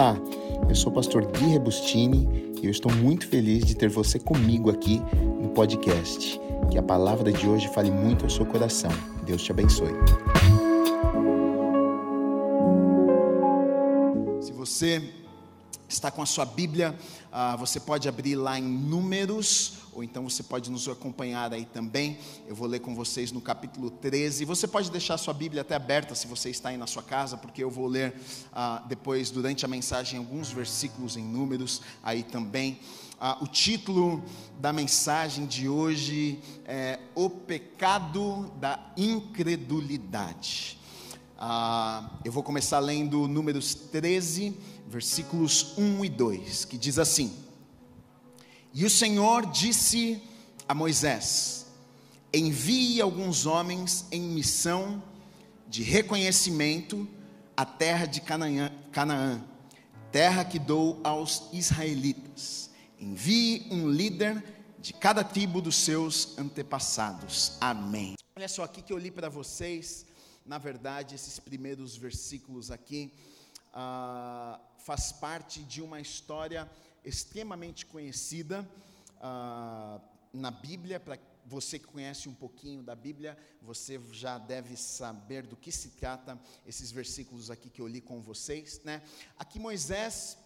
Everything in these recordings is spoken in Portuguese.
Olá, eu sou o pastor Gui Rebustini e eu estou muito feliz de ter você comigo aqui no podcast. Que a palavra de hoje fale muito ao seu coração. Deus te abençoe. Se você está com a sua Bíblia, uh, você pode abrir lá em Números, ou então você pode nos acompanhar aí também. Eu vou ler com vocês no capítulo 13. Você pode deixar a sua Bíblia até aberta se você está aí na sua casa, porque eu vou ler uh, depois, durante a mensagem, alguns versículos em Números aí também. Uh, o título da mensagem de hoje é O Pecado da Incredulidade. Uh, eu vou começar lendo Números 13, versículos 1 e 2, que diz assim: E o Senhor disse a Moisés: Envie alguns homens em missão de reconhecimento à terra de Canaã, Canaã terra que dou aos israelitas. Envie um líder de cada tribo dos seus antepassados. Amém. Olha só aqui que eu li para vocês, na verdade, esses primeiros versículos aqui ah, faz parte de uma história extremamente conhecida ah, na Bíblia. Para você que conhece um pouquinho da Bíblia, você já deve saber do que se trata esses versículos aqui que eu li com vocês. Né? Aqui Moisés,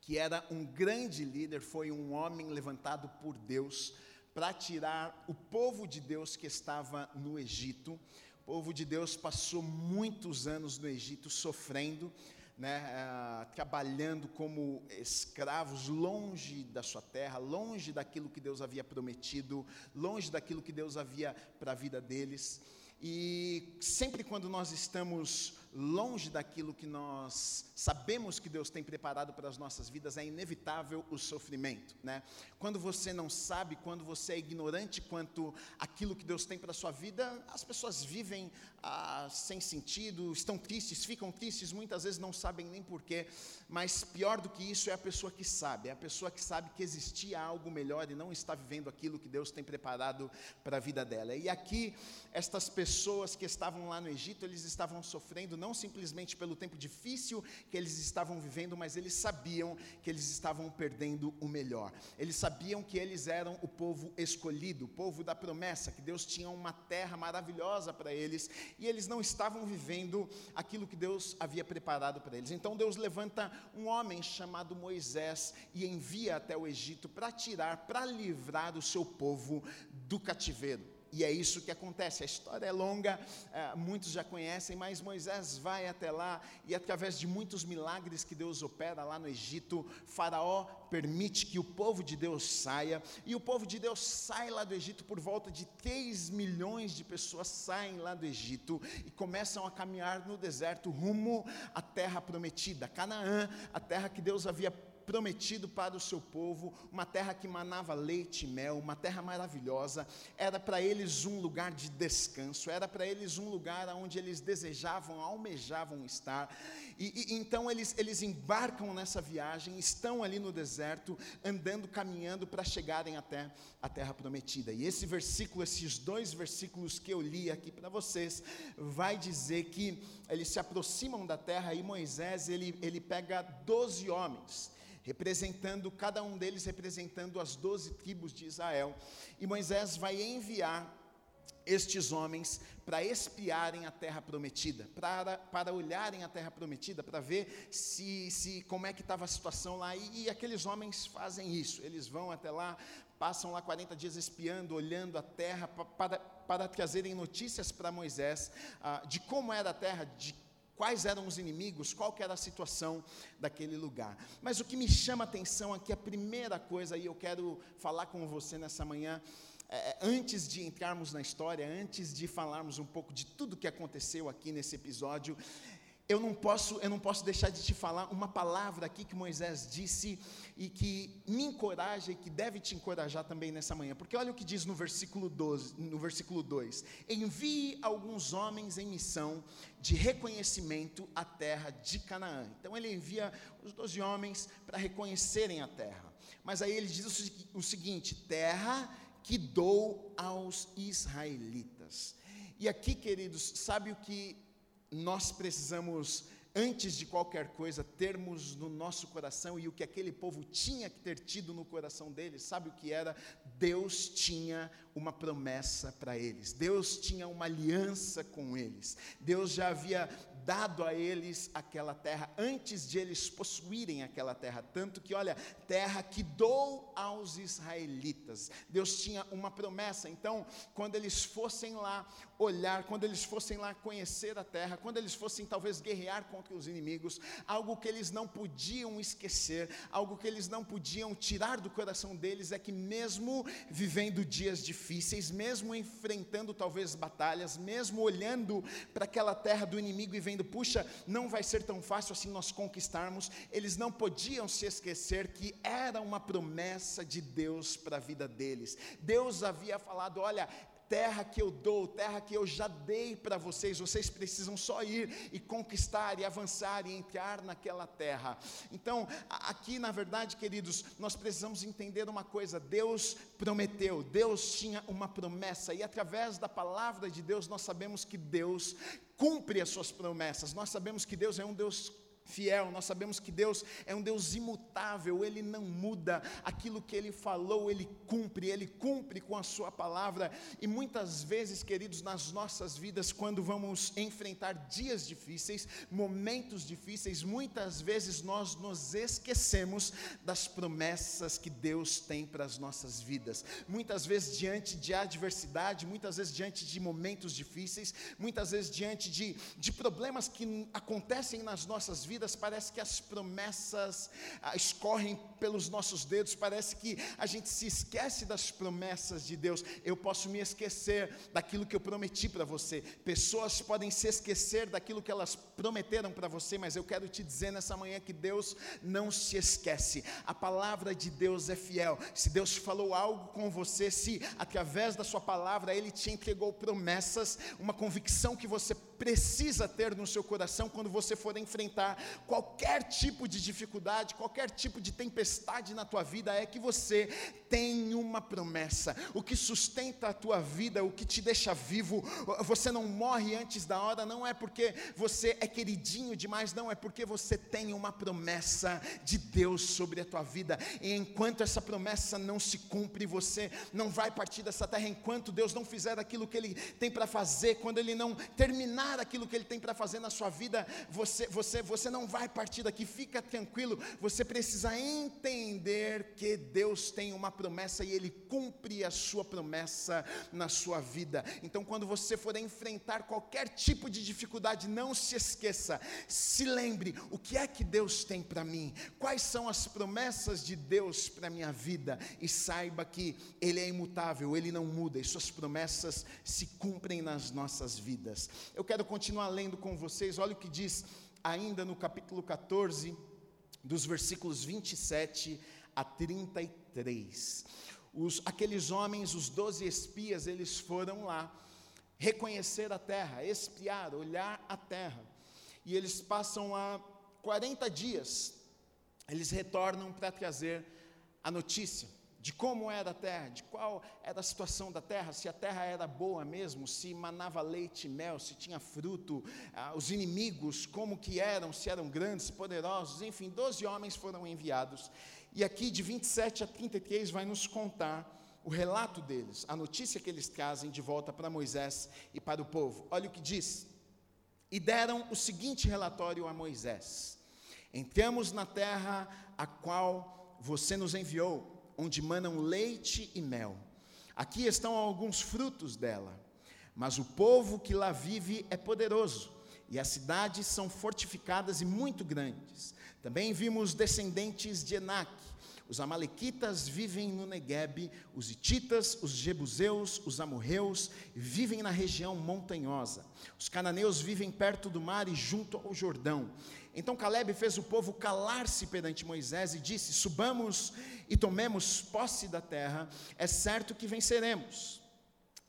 que era um grande líder, foi um homem levantado por Deus para tirar o povo de Deus que estava no Egito. O povo de Deus passou muitos anos no Egito sofrendo, né, uh, trabalhando como escravos longe da sua terra, longe daquilo que Deus havia prometido, longe daquilo que Deus havia para a vida deles. E sempre quando nós estamos longe daquilo que nós sabemos que Deus tem preparado para as nossas vidas, é inevitável o sofrimento, né? Quando você não sabe, quando você é ignorante quanto aquilo que Deus tem para a sua vida, as pessoas vivem ah, sem sentido, estão tristes, ficam tristes, muitas vezes não sabem nem porquê, mas pior do que isso é a pessoa que sabe, é a pessoa que sabe que existia algo melhor e não está vivendo aquilo que Deus tem preparado para a vida dela. E aqui, estas pessoas que estavam lá no Egito, eles estavam sofrendo não simplesmente pelo tempo difícil que eles estavam vivendo, mas eles sabiam que eles estavam perdendo o melhor. Eles sabiam que eles eram o povo escolhido, o povo da promessa, que Deus tinha uma terra maravilhosa para eles, e eles não estavam vivendo aquilo que Deus havia preparado para eles. Então Deus levanta um homem chamado Moisés e envia até o Egito para tirar, para livrar o seu povo do cativeiro. E é isso que acontece. A história é longa, é, muitos já conhecem, mas Moisés vai até lá e, através de muitos milagres que Deus opera lá no Egito, Faraó permite que o povo de Deus saia. E o povo de Deus sai lá do Egito, por volta de 3 milhões de pessoas saem lá do Egito e começam a caminhar no deserto rumo à terra prometida, Canaã, a terra que Deus havia prometido para o seu povo, uma terra que manava leite e mel, uma terra maravilhosa, era para eles um lugar de descanso, era para eles um lugar onde eles desejavam, almejavam estar. E, e, então eles, eles embarcam nessa viagem, estão ali no deserto, andando, caminhando para chegarem até a terra prometida. E esse versículo, esses dois versículos que eu li aqui para vocês, vai dizer que eles se aproximam da terra e Moisés ele, ele pega doze homens representando, cada um deles representando as doze tribos de Israel. E Moisés vai enviar estes homens para espiarem a terra prometida, para, para olharem a terra prometida, para ver se, se como é que estava a situação lá. E, e, aqueles homens fazem isso, eles vão até lá, passam lá 40 dias espiando, olhando a terra, para, para trazerem notícias para Moisés ah, de como era a terra, de quais eram os inimigos, qual era a situação daquele lugar. Mas o que me chama a atenção aqui, a primeira coisa, e eu quero falar com você nessa manhã, é, é, antes de entrarmos na história, antes de falarmos um pouco de tudo que aconteceu aqui nesse episódio, eu não posso, eu não posso deixar de te falar uma palavra aqui que Moisés disse e que me encoraja e que deve te encorajar também nessa manhã. Porque olha o que diz no versículo 12, no versículo 2: Envie alguns homens em missão de reconhecimento à terra de Canaã. Então ele envia os doze homens para reconhecerem a terra. Mas aí ele diz o, o seguinte: terra que dou aos israelitas. E aqui, queridos, sabe o que nós precisamos antes de qualquer coisa, termos no nosso coração e o que aquele povo tinha que ter tido no coração deles, sabe o que era? Deus tinha uma promessa para eles, Deus tinha uma aliança com eles, Deus já havia dado a eles aquela terra antes de eles possuírem aquela terra, tanto que, olha, terra que dou aos israelitas. Deus tinha uma promessa, então, quando eles fossem lá olhar, quando eles fossem lá conhecer a terra, quando eles fossem talvez guerrear contra os inimigos, algo que eles não podiam esquecer, algo que eles não podiam tirar do coração deles é que mesmo vivendo dias difíceis, mesmo enfrentando talvez batalhas, mesmo olhando para aquela terra do inimigo e vendo, puxa, não vai ser tão fácil assim nós conquistarmos, eles não podiam se esquecer que era uma promessa de Deus para a vida deles. Deus havia falado: olha, terra que eu dou, terra que eu já dei para vocês, vocês precisam só ir e conquistar e avançar e entrar naquela terra. Então, aqui na verdade, queridos, nós precisamos entender uma coisa: Deus prometeu, Deus tinha uma promessa, e através da palavra de Deus nós sabemos que Deus cumpre as suas promessas, nós sabemos que Deus é um Deus fiel, nós sabemos que Deus é um Deus imutável, Ele não muda, aquilo que Ele falou, Ele cumpre, Ele cumpre com a Sua palavra, e muitas vezes, queridos, nas nossas vidas, quando vamos enfrentar dias difíceis, momentos difíceis, muitas vezes nós nos esquecemos das promessas que Deus tem para as nossas vidas, muitas vezes diante de adversidade, muitas vezes diante de momentos difíceis, muitas vezes diante de, de problemas que acontecem nas nossas vidas, parece que as promessas ah, escorrem pelos nossos dedos, parece que a gente se esquece das promessas de Deus. Eu posso me esquecer daquilo que eu prometi para você, pessoas podem se esquecer daquilo que elas prometeram para você, mas eu quero te dizer nessa manhã que Deus não se esquece, a palavra de Deus é fiel. Se Deus falou algo com você, se através da Sua palavra Ele te entregou promessas, uma convicção que você precisa ter no seu coração quando você for enfrentar qualquer tipo de dificuldade, qualquer tipo de tempestade na tua vida, é que você tem uma promessa. O que sustenta a tua vida, o que te deixa vivo, você não morre antes da hora, não é porque você é queridinho demais, não, é porque você tem uma promessa de Deus sobre a tua vida. E enquanto essa promessa não se cumpre, você não vai partir dessa terra enquanto Deus não fizer aquilo que Ele tem para fazer, quando Ele não terminar aquilo que Ele tem para fazer na sua vida, você, você, você não vai partir daqui, fica tranquilo, você precisa entender que Deus tem uma promessa e Ele cumpre a sua promessa na sua vida. Então, quando você for enfrentar qualquer tipo de dificuldade, não se esqueça, se lembre o que é que Deus tem para mim, quais são as promessas de Deus para a minha vida, e saiba que Ele é imutável, Ele não muda, e Suas promessas se cumprem nas nossas vidas. Eu quero continuar lendo com vocês, olha o que diz ainda no capítulo 14, dos versículos 27 a 33. Os, aqueles homens, os doze espias, eles foram lá reconhecer a terra, espiar, olhar a terra. E eles passam lá 40 dias, eles retornam para trazer a notícia de como era a terra, de qual era a situação da terra, se a terra era boa mesmo, se manava leite e mel, se tinha fruto, ah, os inimigos, como que eram, se eram grandes, poderosos, enfim, doze homens foram enviados. E aqui de 27 a 33 vai nos contar o relato deles, a notícia que eles trazem de volta para Moisés e para o povo. Olha o que diz. E deram o seguinte relatório a Moisés: Entramos na terra a qual você nos enviou onde manam leite e mel. Aqui estão alguns frutos dela. Mas o povo que lá vive é poderoso, e as cidades são fortificadas e muito grandes. Também vimos descendentes de Enac. Os amalequitas vivem no Negueb, os ititas, os jebuseus, os amorreus vivem na região montanhosa. Os cananeus vivem perto do mar e junto ao Jordão. Então Caleb fez o povo calar-se perante Moisés e disse: Subamos e tomemos posse da terra, é certo que venceremos.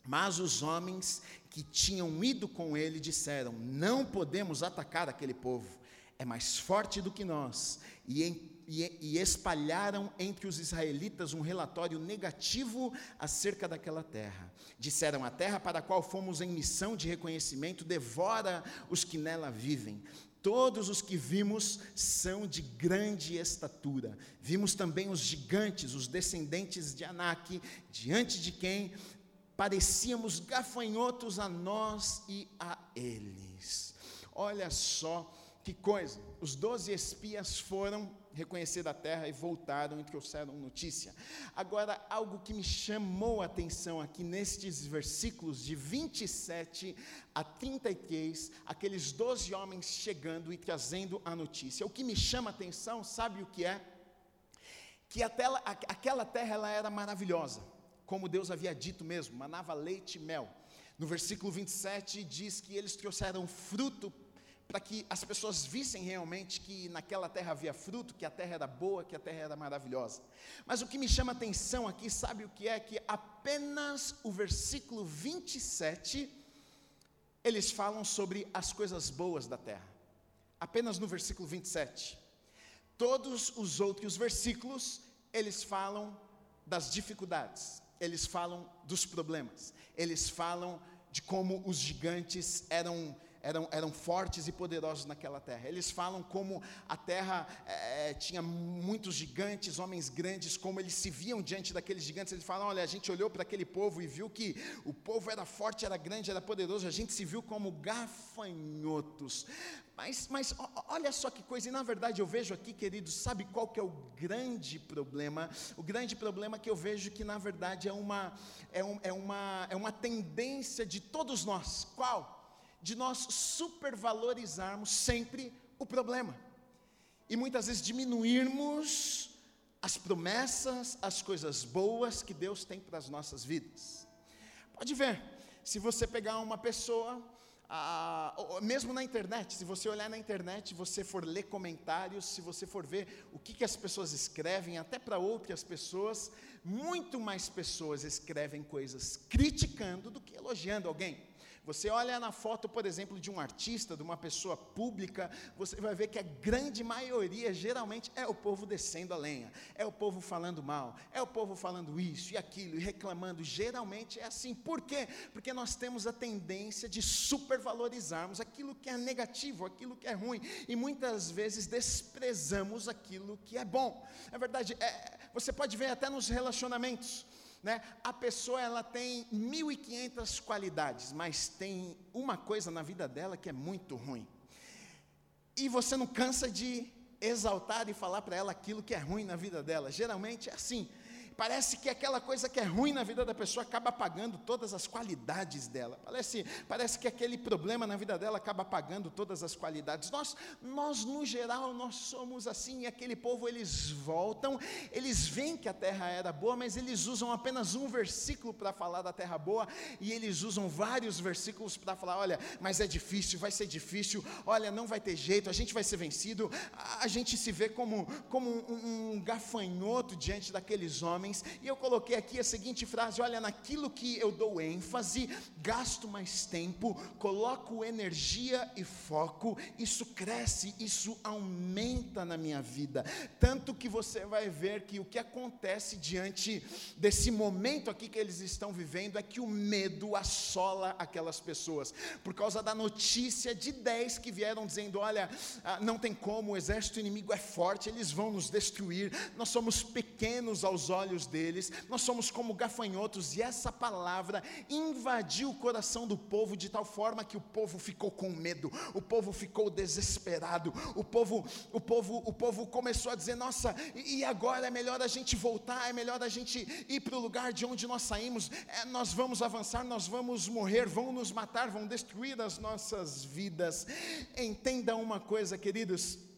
Mas os homens que tinham ido com ele disseram: Não podemos atacar aquele povo, é mais forte do que nós. E, em, e, e espalharam entre os israelitas um relatório negativo acerca daquela terra. Disseram: A terra para a qual fomos em missão de reconhecimento devora os que nela vivem Todos os que vimos são de grande estatura. Vimos também os gigantes, os descendentes de Anak, diante de quem parecíamos gafanhotos a nós e a eles. Olha só que coisa, os doze espias foram reconhecer a terra e voltaram e trouxeram notícia. Agora, algo que me chamou a atenção aqui nestes versículos de 27 a 33, aqueles doze homens chegando e trazendo a notícia. O que me chama a atenção, sabe o que é? Que tela, aquela terra ela era maravilhosa, como Deus havia dito mesmo, manava leite e mel. No versículo 27 diz que eles trouxeram fruto para que as pessoas vissem realmente que naquela terra havia fruto, que a terra era boa, que a terra era maravilhosa. Mas o que me chama atenção aqui, sabe o que é? Que apenas o versículo 27 eles falam sobre as coisas boas da terra. Apenas no versículo 27. Todos os outros versículos, eles falam das dificuldades, eles falam dos problemas, eles falam de como os gigantes eram eram, eram fortes e poderosos naquela terra. Eles falam como a terra é, tinha muitos gigantes, homens grandes, como eles se viam diante daqueles gigantes. Eles falam: olha, a gente olhou para aquele povo e viu que o povo era forte, era grande, era poderoso, a gente se viu como gafanhotos. Mas, mas olha só que coisa, e na verdade eu vejo aqui, queridos, sabe qual que é o grande problema? O grande problema que eu vejo que na verdade é uma, é, um, é uma, é uma tendência de todos nós. Qual? De nós supervalorizarmos sempre o problema e muitas vezes diminuirmos as promessas, as coisas boas que Deus tem para as nossas vidas. Pode ver, se você pegar uma pessoa, ah, mesmo na internet, se você olhar na internet, você for ler comentários, se você for ver o que, que as pessoas escrevem, até para outras pessoas, muito mais pessoas escrevem coisas criticando do que elogiando alguém. Você olha na foto, por exemplo, de um artista, de uma pessoa pública, você vai ver que a grande maioria, geralmente, é o povo descendo a lenha, é o povo falando mal, é o povo falando isso e aquilo e reclamando. Geralmente é assim. Por quê? Porque nós temos a tendência de supervalorizarmos aquilo que é negativo, aquilo que é ruim, e muitas vezes desprezamos aquilo que é bom. É verdade, é, você pode ver até nos relacionamentos. Né? A pessoa ela tem 1.500 qualidades, mas tem uma coisa na vida dela que é muito ruim. E você não cansa de exaltar e falar para ela aquilo que é ruim na vida dela. Geralmente é assim. Parece que aquela coisa que é ruim na vida da pessoa acaba apagando todas as qualidades dela. Parece, parece que aquele problema na vida dela acaba apagando todas as qualidades. Nós, nós no geral, nós somos assim. E aquele povo, eles voltam, eles veem que a terra era boa, mas eles usam apenas um versículo para falar da terra boa, e eles usam vários versículos para falar: olha, mas é difícil, vai ser difícil, olha, não vai ter jeito, a gente vai ser vencido. A gente se vê como, como um, um gafanhoto diante daqueles homens homens, e eu coloquei aqui a seguinte frase: olha, naquilo que eu dou ênfase, gasto mais tempo, coloco energia e foco, isso cresce, isso aumenta na minha vida. Tanto que você vai ver que o que acontece diante desse momento aqui que eles estão vivendo é que o medo assola aquelas pessoas, por causa da notícia de 10 que vieram dizendo: olha, ah, não tem como, o exército inimigo é forte, eles vão nos destruir, nós somos pequenos aos olhos olhos deles, nós somos como gafanhotos, e essa palavra invadiu o coração do povo de tal forma que o povo ficou com medo, o povo ficou desesperado, o povo, o povo, o povo começou a dizer: nossa, e agora é melhor a gente voltar, é melhor a gente ir para o lugar de onde nós saímos, é, nós vamos avançar, nós vamos morrer, vão nos matar, vão destruir as nossas vidas. Entenda uma coisa, queridos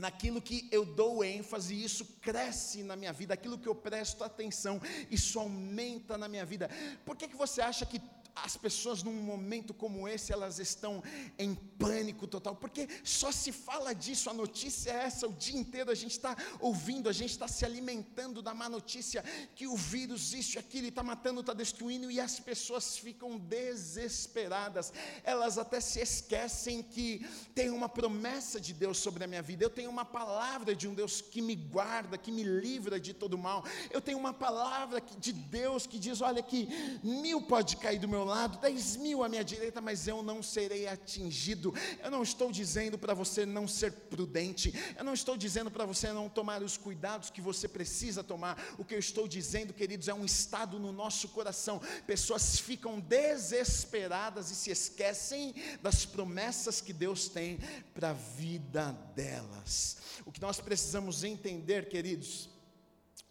naquilo que eu dou ênfase, isso cresce na minha vida, aquilo que eu presto atenção, isso aumenta na minha vida. Por que, que você acha que as pessoas num momento como esse, elas estão em pânico total, porque só se fala disso, a notícia é essa, o dia inteiro a gente está ouvindo, a gente está se alimentando da má notícia, que o vírus, isso e aquilo, está matando, está destruindo, e as pessoas ficam desesperadas, elas até se esquecem que tem uma promessa de Deus sobre a minha vida, eu tenho uma palavra de um Deus que me guarda, que me livra de todo mal, eu tenho uma palavra de Deus que diz: olha que mil pode cair do meu meu lado, dez mil à minha direita, mas eu não serei atingido. Eu não estou dizendo para você não ser prudente, eu não estou dizendo para você não tomar os cuidados que você precisa tomar. O que eu estou dizendo, queridos, é um estado no nosso coração. Pessoas ficam desesperadas e se esquecem das promessas que Deus tem para a vida delas. O que nós precisamos entender, queridos,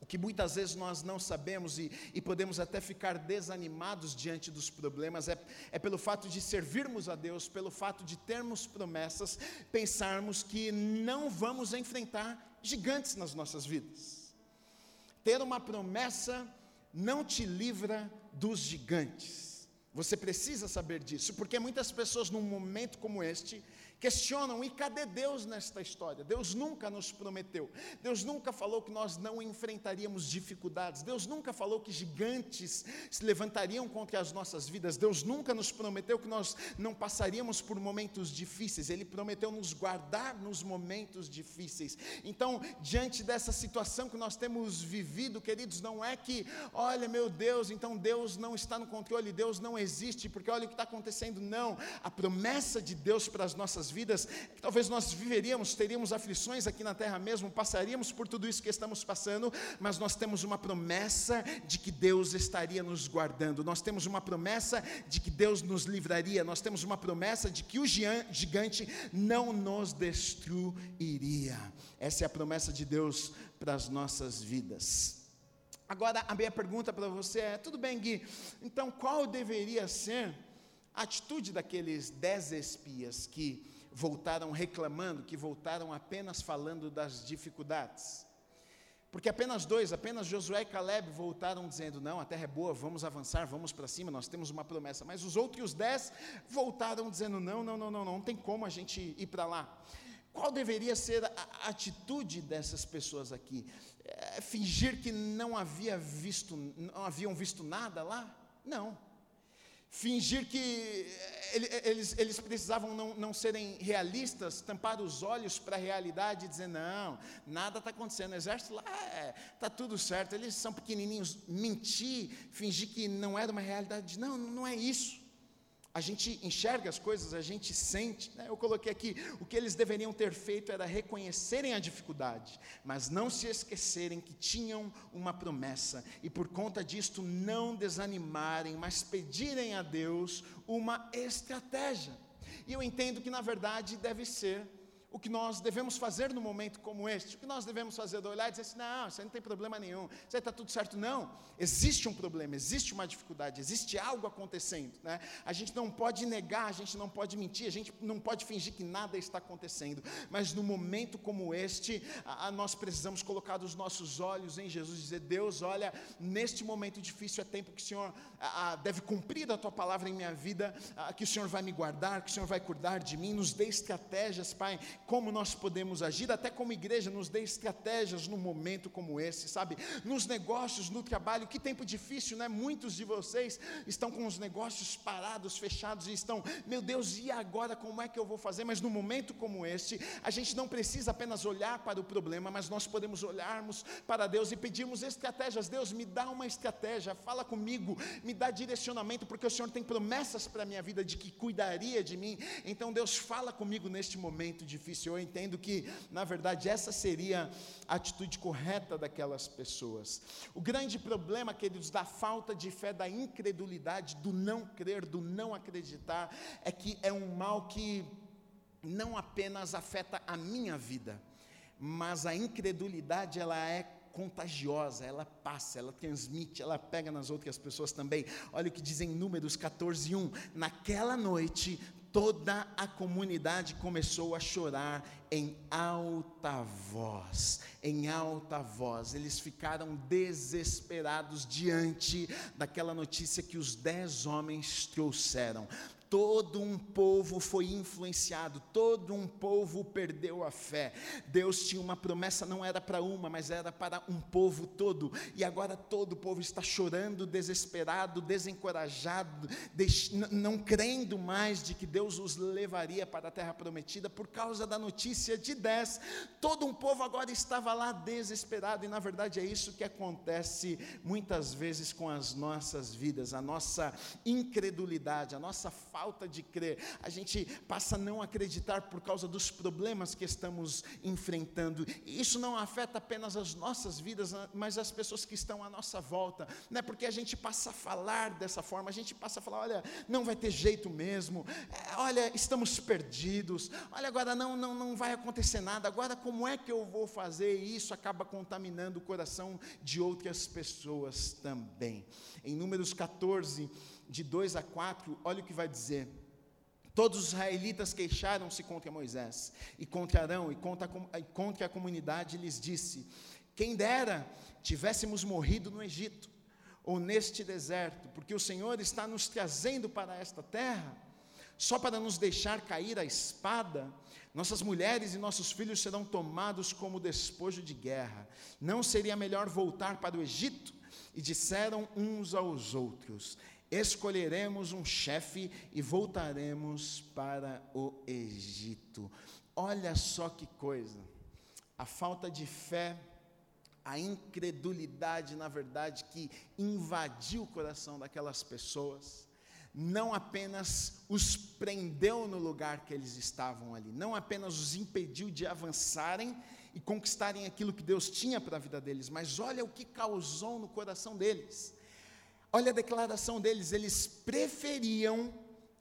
que muitas vezes nós não sabemos e, e, podemos até ficar desanimados diante dos problemas é, é pelo fato de servirmos a Deus, pelo fato de termos promessas, pensarmos que não vamos enfrentar gigantes nas nossas vidas. Ter uma promessa não te livra dos gigantes. Você precisa saber disso, porque muitas pessoas, num momento como este, questionam: e cadê Deus nesta história? Deus nunca nos prometeu, Deus nunca falou que nós não enfrentaríamos dificuldades, Deus nunca falou que gigantes se levantariam contra as nossas vidas, Deus nunca nos prometeu que nós não passaríamos por momentos difíceis, Ele prometeu nos guardar nos momentos difíceis. Então, diante dessa situação que nós temos vivido, queridos, não é que, olha meu Deus, então Deus não está no controle, Deus não existe, porque olha o que está acontecendo, não, a promessa de Deus para as nossas vidas, que talvez nós viveríamos, teríamos aflições aqui na terra mesmo, passaríamos por tudo isso que estamos passando, mas nós temos uma promessa de que Deus estaria nos guardando, nós temos uma promessa de que Deus nos livraria, nós temos uma promessa de que o gigante não nos destruiria. Essa é a promessa de Deus para as nossas vidas. Agora, a minha pergunta para você é: tudo bem, Gui, então qual deveria ser a atitude daqueles dez espias que voltaram reclamando, que voltaram apenas falando das dificuldades. Porque apenas dois, apenas Josué e Caleb voltaram dizendo: Não, a terra é boa, vamos avançar, vamos para cima, nós temos uma promessa. Mas os outros dez voltaram dizendo: Não, não, não, não, não, não tem como a gente ir para lá. Qual deveria ser a atitude dessas pessoas aqui? É, fingir que não havia visto, não haviam visto nada lá? Não fingir que eles, eles precisavam não, não serem realistas, tampar os olhos para a realidade e dizer: não, nada está acontecendo, o exército lá está é, tá tudo certo, eles são pequenininhos. Mentir, fingir que não era uma realidade, não, não é isso a gente enxerga as coisas, a gente sente. Né? Eu coloquei aqui: o que eles deveriam ter feito era reconhecerem a dificuldade, mas não se esquecerem que tinham uma promessa, e por conta disto não desanimarem, mas pedirem a Deus uma estratégia. E eu entendo que na verdade deve ser o que nós devemos fazer no momento como este, o que nós devemos fazer, olhar e dizer assim, não, isso aí não tem problema nenhum, isso aí está tudo certo, não, existe um problema, existe uma dificuldade, existe algo acontecendo, né? a gente não pode negar, a gente não pode mentir, a gente não pode fingir que nada está acontecendo, mas no momento como este, a, a nós precisamos colocar os nossos olhos em Jesus, e dizer, Deus, olha, neste momento difícil é tempo que o Senhor a, a, deve cumprir a Tua palavra em minha vida, que o Senhor vai me guardar, que o Senhor vai cuidar de mim, nos dê estratégias, Pai, como nós podemos agir, até como igreja, nos dê estratégias num momento como esse, sabe? Nos negócios, no trabalho, que tempo difícil, né? Muitos de vocês estão com os negócios parados, fechados e estão, meu Deus, e agora como é que eu vou fazer? Mas num momento como este, a gente não precisa apenas olhar para o problema, mas nós podemos olharmos para Deus e pedirmos estratégias. Deus, me dá uma estratégia, fala comigo, me dá direcionamento, porque o Senhor tem promessas para a minha vida de que cuidaria de mim. Então, Deus, fala comigo neste momento difícil difícil. Eu entendo que, na verdade, essa seria a atitude correta daquelas pessoas. O grande problema, queridos, da falta de fé, da incredulidade, do não crer, do não acreditar, é que é um mal que não apenas afeta a minha vida, mas a incredulidade ela é contagiosa, ela passa, ela transmite, ela pega nas outras pessoas também. Olha o que diz em Números 14, 1. Naquela noite, toda a comunidade começou a chorar em alta voz, em alta voz. Eles ficaram desesperados diante daquela notícia que os dez homens trouxeram. Todo um povo foi influenciado, todo um povo perdeu a fé. Deus tinha uma promessa, não era para uma, mas era para um povo todo, e agora todo o povo está chorando, desesperado, desencorajado, não crendo mais de que Deus os levaria para a terra prometida por causa da notícia de 10. Todo um povo agora estava lá desesperado, e na verdade é isso que acontece muitas vezes com as nossas vidas, a nossa incredulidade, a nossa falta de crer, a gente passa a não acreditar por causa dos problemas que estamos enfrentando, e isso não afeta apenas as nossas vidas, mas as pessoas que estão à nossa volta, não é porque a gente passa a falar dessa forma, a gente passa a falar: olha, não vai ter jeito mesmo, é, olha, estamos perdidos, olha, agora não, não, não vai acontecer nada, agora como é que eu vou fazer? E isso acaba contaminando o coração de outras pessoas também. Em Números 14, de 2 a 4, olha o que vai dizer. Todos os israelitas queixaram-se contra Moisés e contra Arão e contra a, contra a comunidade e lhes disse: Quem dera tivéssemos morrido no Egito ou neste deserto, porque o Senhor está nos trazendo para esta terra, só para nos deixar cair a espada. Nossas mulheres e nossos filhos serão tomados como despojo de guerra. Não seria melhor voltar para o Egito? E disseram uns aos outros: escolheremos um chefe e voltaremos para o Egito. Olha só que coisa, a falta de fé, a incredulidade, na verdade, que invadiu o coração daquelas pessoas, não apenas os prendeu no lugar que eles estavam ali, não apenas os impediu de avançarem e conquistarem aquilo que Deus tinha para a vida deles, mas olha o que causou no coração deles Olha a declaração deles, eles preferiam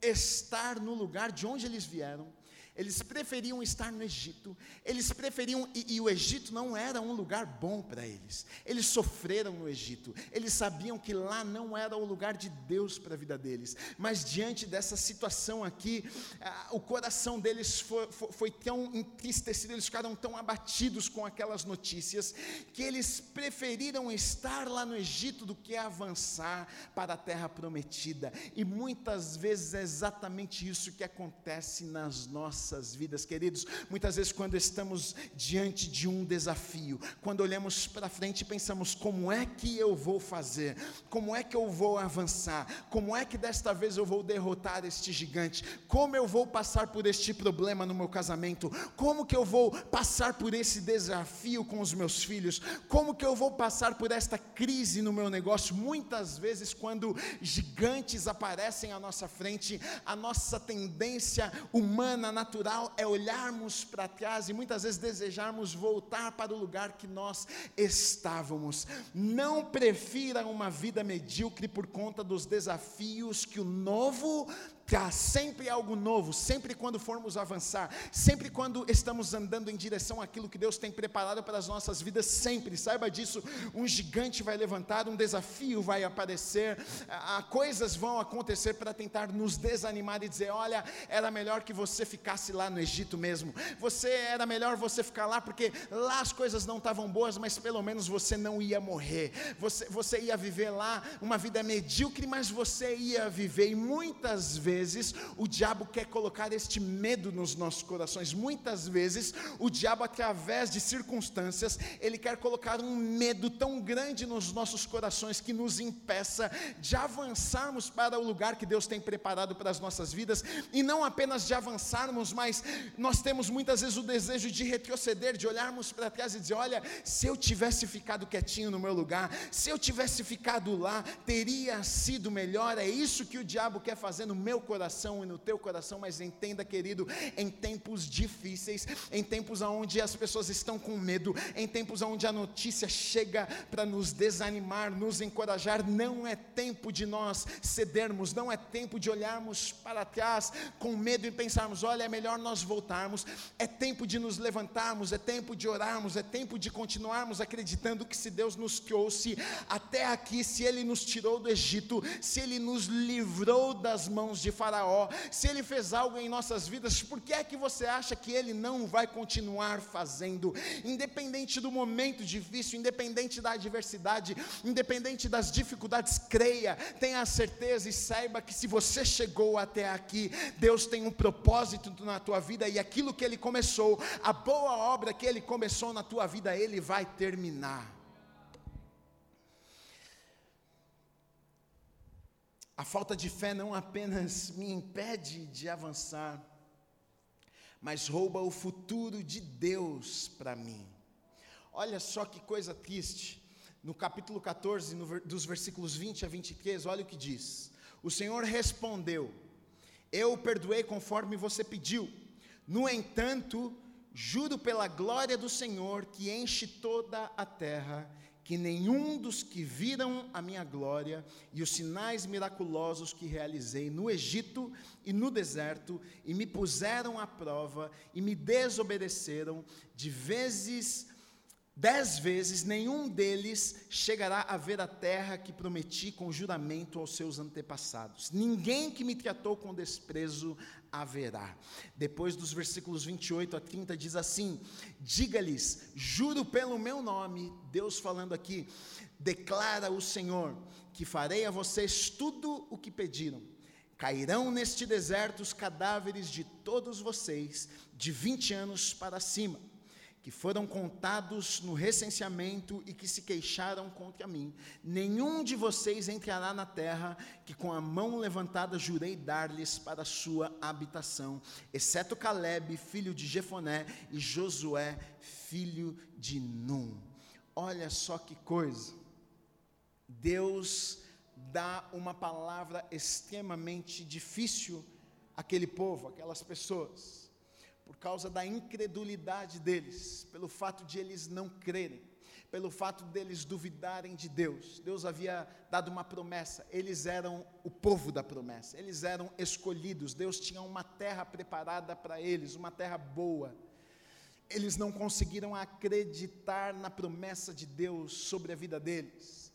estar no lugar de onde eles vieram, eles preferiam estar no Egito, eles preferiam, e, e o Egito não era um lugar bom para eles, eles sofreram no Egito, eles sabiam que lá não era o lugar de Deus para a vida deles, mas diante dessa situação aqui, ah, o coração deles foi, foi, foi tão entristecido, eles ficaram tão abatidos com aquelas notícias, que eles preferiram estar lá no Egito do que avançar para a terra prometida, e muitas vezes é exatamente isso que acontece nas nossas nossas vidas, queridos. Muitas vezes, quando estamos diante de um desafio, quando olhamos para frente e pensamos: como é que eu vou fazer? Como é que eu vou avançar? Como é que desta vez eu vou derrotar este gigante? Como eu vou passar por este problema no meu casamento? Como que eu vou passar por esse desafio com os meus filhos? Como que eu vou passar por esta crise no meu negócio? Muitas vezes, quando gigantes aparecem à nossa frente, a nossa tendência humana, natural, natural é olharmos para trás e muitas vezes desejarmos voltar para o lugar que nós estávamos. Não prefira uma vida medíocre por conta dos desafios que o novo Há sempre algo novo, sempre quando formos avançar, sempre quando estamos andando em direção àquilo que Deus tem preparado para as nossas vidas, sempre, saiba disso, um gigante vai levantar, um desafio vai aparecer, a, coisas vão acontecer para tentar nos desanimar e dizer: olha, era melhor que você ficasse lá no Egito mesmo, você era melhor você ficar lá, porque lá as coisas não estavam boas, mas pelo menos você não ia morrer, você, você ia viver lá uma vida medíocre, mas você ia viver, e muitas vezes, vezes o diabo quer colocar este medo nos nossos corações. Muitas vezes o diabo, através de circunstâncias, ele quer colocar um medo tão grande nos nossos corações que nos impeça de avançarmos para o lugar que Deus tem preparado para as nossas vidas e não apenas de avançarmos, mas nós temos muitas vezes o desejo de retroceder, de olharmos para trás e dizer: olha, se eu tivesse ficado quietinho no meu lugar, se eu tivesse ficado lá, teria sido melhor. É isso que o diabo quer fazer no meu coração e no teu coração, mas entenda, querido, em tempos difíceis, em tempos onde as pessoas estão com medo, em tempos onde a notícia chega para nos desanimar, nos encorajar, não é tempo de nós cedermos, não é tempo de olharmos para trás com medo e pensarmos: olha, é melhor nós voltarmos, é tempo de nos levantarmos, é tempo de orarmos, é tempo de continuarmos acreditando que se Deus nos trouxe até aqui, se Ele nos tirou do Egito, se Ele nos livrou das mãos de Faraó, se ele fez algo em nossas vidas, por que é que você acha que ele não vai continuar fazendo? Independente do momento difícil, independente da adversidade, independente das dificuldades, creia, tenha a certeza e saiba que se você chegou até aqui, Deus tem um propósito na tua vida e aquilo que ele começou, a boa obra que ele começou na tua vida, ele vai terminar. A falta de fé não apenas me impede de avançar, mas rouba o futuro de Deus para mim. Olha só que coisa triste. No capítulo 14, no, dos versículos 20 a 23, olha o que diz: O Senhor respondeu: Eu perdoei conforme você pediu. No entanto, juro pela glória do Senhor que enche toda a terra que nenhum dos que viram a minha glória e os sinais miraculosos que realizei no Egito e no deserto, e me puseram à prova e me desobedeceram, de vezes Dez vezes nenhum deles chegará a ver a terra que prometi com juramento aos seus antepassados. Ninguém que me tratou com desprezo haverá. Depois dos versículos 28 a 30 diz assim: Diga-lhes, juro pelo meu nome, Deus falando aqui, declara o Senhor, que farei a vocês tudo o que pediram. Cairão neste deserto os cadáveres de todos vocês, de 20 anos para cima que foram contados no recenseamento e que se queixaram contra mim. Nenhum de vocês entrará na terra que com a mão levantada jurei dar-lhes para sua habitação, exceto Caleb, filho de Jefoné, e Josué, filho de Num. Olha só que coisa. Deus dá uma palavra extremamente difícil àquele povo, aquelas pessoas por causa da incredulidade deles, pelo fato de eles não crerem, pelo fato deles duvidarem de Deus. Deus havia dado uma promessa, eles eram o povo da promessa, eles eram escolhidos, Deus tinha uma terra preparada para eles, uma terra boa. Eles não conseguiram acreditar na promessa de Deus sobre a vida deles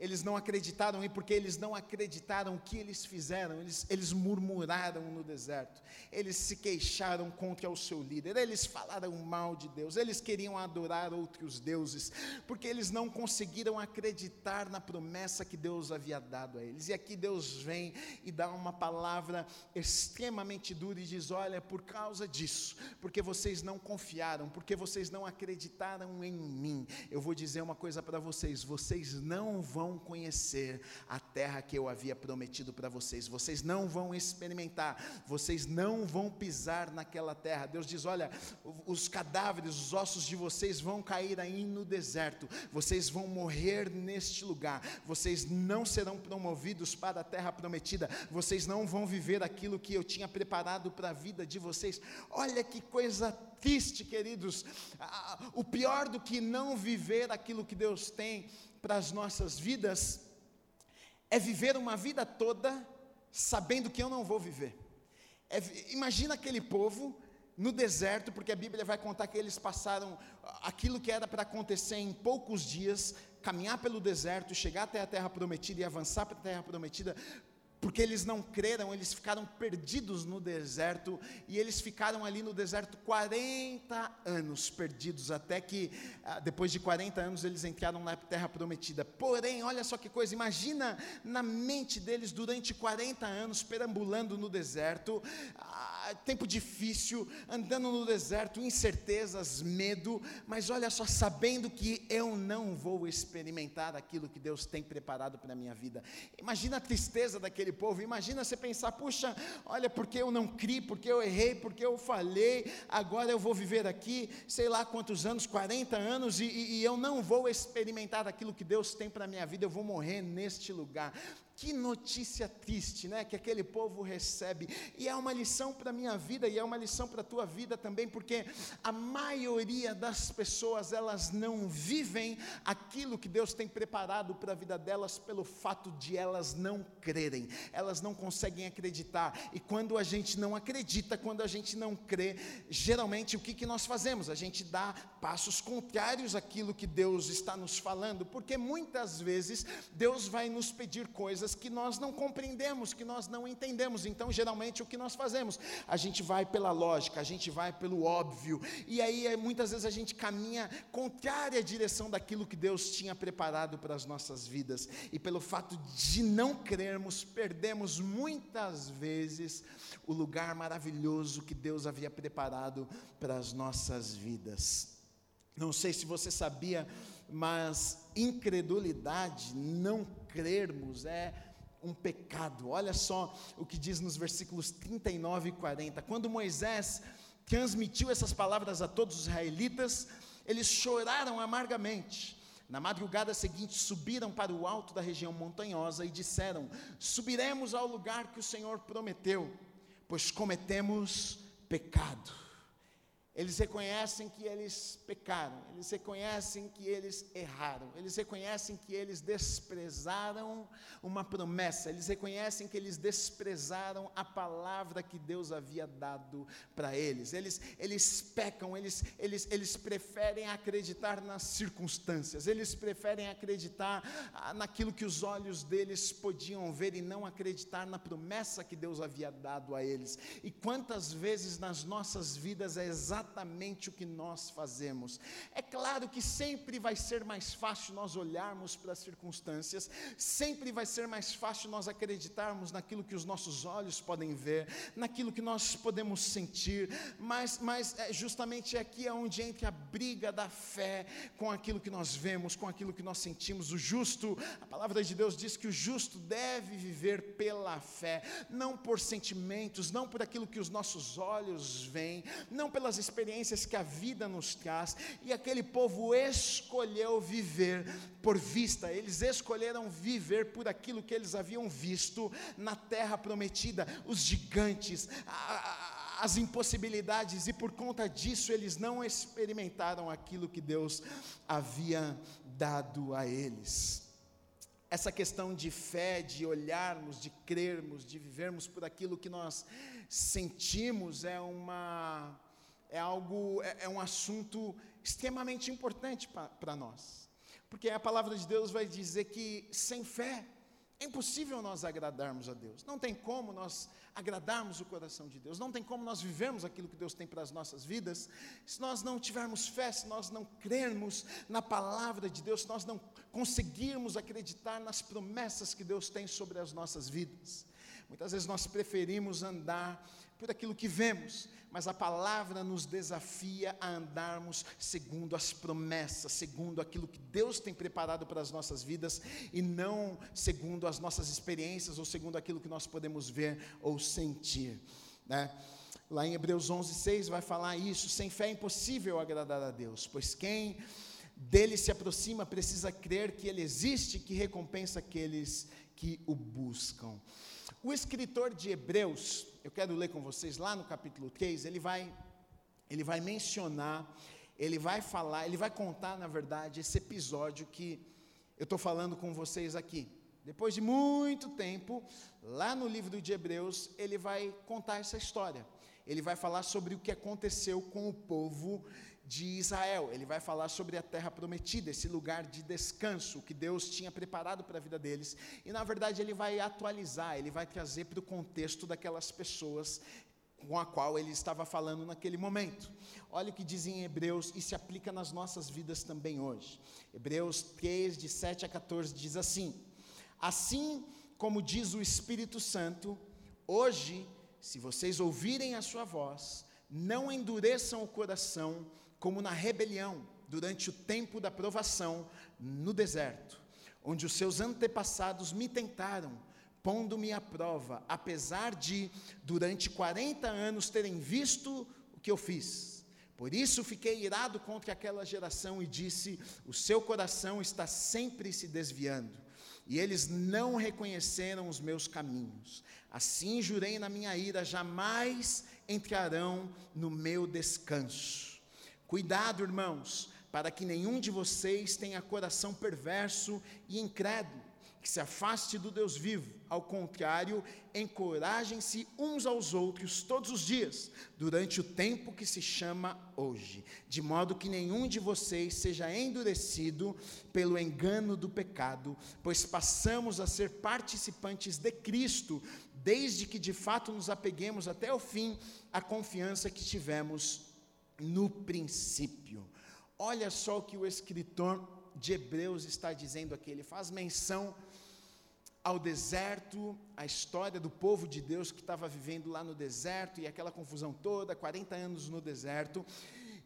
eles não acreditaram, e porque eles não acreditaram, o que eles fizeram? Eles, eles murmuraram no deserto, eles se queixaram contra o seu líder, eles falaram mal de Deus, eles queriam adorar outros deuses, porque eles não conseguiram acreditar na promessa que Deus havia dado a eles. E aqui Deus vem e dá uma palavra extremamente dura e diz: Olha, por causa disso, porque vocês não confiaram, porque vocês não acreditaram em mim, eu vou dizer uma coisa para vocês: vocês não vão vão conhecer a terra que eu havia prometido para vocês, vocês não vão experimentar, vocês não vão pisar naquela terra. Deus diz: Olha, os cadáveres, os ossos de vocês vão cair aí no deserto, vocês vão morrer neste lugar, vocês não serão promovidos para a terra prometida, vocês não vão viver aquilo que eu tinha preparado para a vida de vocês. Olha que coisa triste, queridos. O pior do que não viver aquilo que Deus tem para as nossas vidas é viver uma vida toda sabendo que eu não vou viver. É, imagina aquele povo no deserto, porque a Bíblia vai contar que eles passaram aquilo que era para acontecer em poucos dias, caminhar pelo deserto, chegar até a terra prometida e avançar para a terra prometida, porque eles não creram, eles ficaram perdidos no deserto, e eles ficaram ali no deserto 40 anos perdidos, até que ah, depois de 40 anos eles entraram na terra prometida. Porém, olha só que coisa, imagina na mente deles durante 40 anos perambulando no deserto, ah, tempo difícil, andando no deserto, incertezas, medo, mas olha só, sabendo que eu não vou experimentar aquilo que Deus tem preparado para a minha vida. Imagina a tristeza daquele povo. Imagina você pensar: puxa, olha, porque eu não criei, porque eu errei, porque eu falhei, agora eu vou viver aqui, sei lá quantos anos, 40 anos, e, e eu não vou experimentar aquilo que Deus tem para a minha vida, eu vou morrer neste lugar. Que notícia triste, né? Que aquele povo recebe. E é uma lição para a minha vida e é uma lição para a tua vida também, porque a maioria das pessoas, elas não vivem aquilo que Deus tem preparado para a vida delas pelo fato de elas não crerem. Elas não conseguem acreditar. E quando a gente não acredita, quando a gente não crê, geralmente o que, que nós fazemos? A gente dá passos contrários àquilo que Deus está nos falando, porque muitas vezes Deus vai nos pedir coisas coisas que nós não compreendemos, que nós não entendemos. Então, geralmente, o que nós fazemos? A gente vai pela lógica, a gente vai pelo óbvio, e aí eh, muitas vezes a gente caminha contrária à direção daquilo que Deus tinha preparado para as nossas vidas, e pelo fato de não crermos, perdemos muitas vezes o lugar maravilhoso que Deus havia preparado para as nossas vidas. Não sei se você sabia, mas incredulidade, não crermos, é um pecado. Olha só o que diz nos versículos 39 e 40. Quando Moisés transmitiu essas palavras a todos os israelitas, eles choraram amargamente. Na madrugada seguinte, subiram para o alto da região montanhosa e disseram: Subiremos ao lugar que o Senhor prometeu, pois cometemos pecado. Eles reconhecem que eles pecaram, eles reconhecem que eles erraram, eles reconhecem que eles desprezaram uma promessa, eles reconhecem que eles desprezaram a palavra que Deus havia dado para eles. Eles, eles pecam, eles, eles, eles preferem acreditar nas circunstâncias, eles preferem acreditar ah, naquilo que os olhos deles podiam ver e não acreditar na promessa que Deus havia dado a eles. E quantas vezes nas nossas vidas é exatamente exatamente o que nós fazemos. É claro que sempre vai ser mais fácil nós olharmos para as circunstâncias, sempre vai ser mais fácil nós acreditarmos naquilo que os nossos olhos podem ver, naquilo que nós podemos sentir, mas, mas é justamente aqui é onde entra a briga da fé com aquilo que nós vemos, com aquilo que nós sentimos. O justo, a palavra de Deus diz que o justo deve viver pela fé, não por sentimentos, não por aquilo que os nossos olhos veem, não pelas experiências que a vida nos traz, e aquele povo escolheu viver por vista, eles escolheram viver por aquilo que eles haviam visto na terra prometida, os gigantes, as impossibilidades, e por conta disso eles não experimentaram aquilo que Deus havia dado a eles. Essa questão de fé, de olharmos, de crermos, de vivermos por aquilo que nós sentimos, é uma é algo, é, é um assunto extremamente importante para nós. Porque a palavra de Deus vai dizer que sem fé é impossível nós agradarmos a Deus. Não tem como nós agradarmos o coração de Deus. Não tem como nós vivermos aquilo que Deus tem para as nossas vidas se nós não tivermos fé, se nós não crermos na palavra de Deus, se nós não conseguirmos acreditar nas promessas que Deus tem sobre as nossas vidas. Muitas vezes nós preferimos andar por aquilo que vemos, mas a palavra nos desafia a andarmos segundo as promessas, segundo aquilo que Deus tem preparado para as nossas vidas e não segundo as nossas experiências ou segundo aquilo que nós podemos ver ou sentir, né? Lá em Hebreus 11:6 vai falar isso, sem fé é impossível agradar a Deus, pois quem dele se aproxima precisa crer que ele existe, que recompensa aqueles que o buscam. O escritor de Hebreus, eu quero ler com vocês lá no capítulo 3, ele vai, ele vai mencionar, ele vai falar, ele vai contar, na verdade, esse episódio que eu estou falando com vocês aqui. Depois de muito tempo, lá no livro de Hebreus, ele vai contar essa história. Ele vai falar sobre o que aconteceu com o povo Israel. Ele vai falar sobre a terra prometida, esse lugar de descanso que Deus tinha preparado para a vida deles. E na verdade ele vai atualizar, ele vai trazer para o contexto daquelas pessoas com a qual ele estava falando naquele momento. Olha o que diz em Hebreus e se aplica nas nossas vidas também hoje. Hebreus 3, de 7 a 14, diz assim: Assim como diz o Espírito Santo, hoje, se vocês ouvirem a sua voz, não endureçam o coração como na rebelião durante o tempo da provação no deserto, onde os seus antepassados me tentaram, pondo-me à prova, apesar de, durante 40 anos, terem visto o que eu fiz. Por isso fiquei irado contra aquela geração e disse: O seu coração está sempre se desviando, e eles não reconheceram os meus caminhos. Assim jurei na minha ira: jamais entrarão no meu descanso. Cuidado, irmãos, para que nenhum de vocês tenha coração perverso e incrédulo, que se afaste do Deus vivo. Ao contrário, encorajem-se uns aos outros todos os dias, durante o tempo que se chama hoje, de modo que nenhum de vocês seja endurecido pelo engano do pecado, pois passamos a ser participantes de Cristo, desde que de fato nos apeguemos até o fim à confiança que tivemos no princípio. Olha só o que o escritor de Hebreus está dizendo aqui, ele faz menção ao deserto, a história do povo de Deus que estava vivendo lá no deserto e aquela confusão toda, 40 anos no deserto.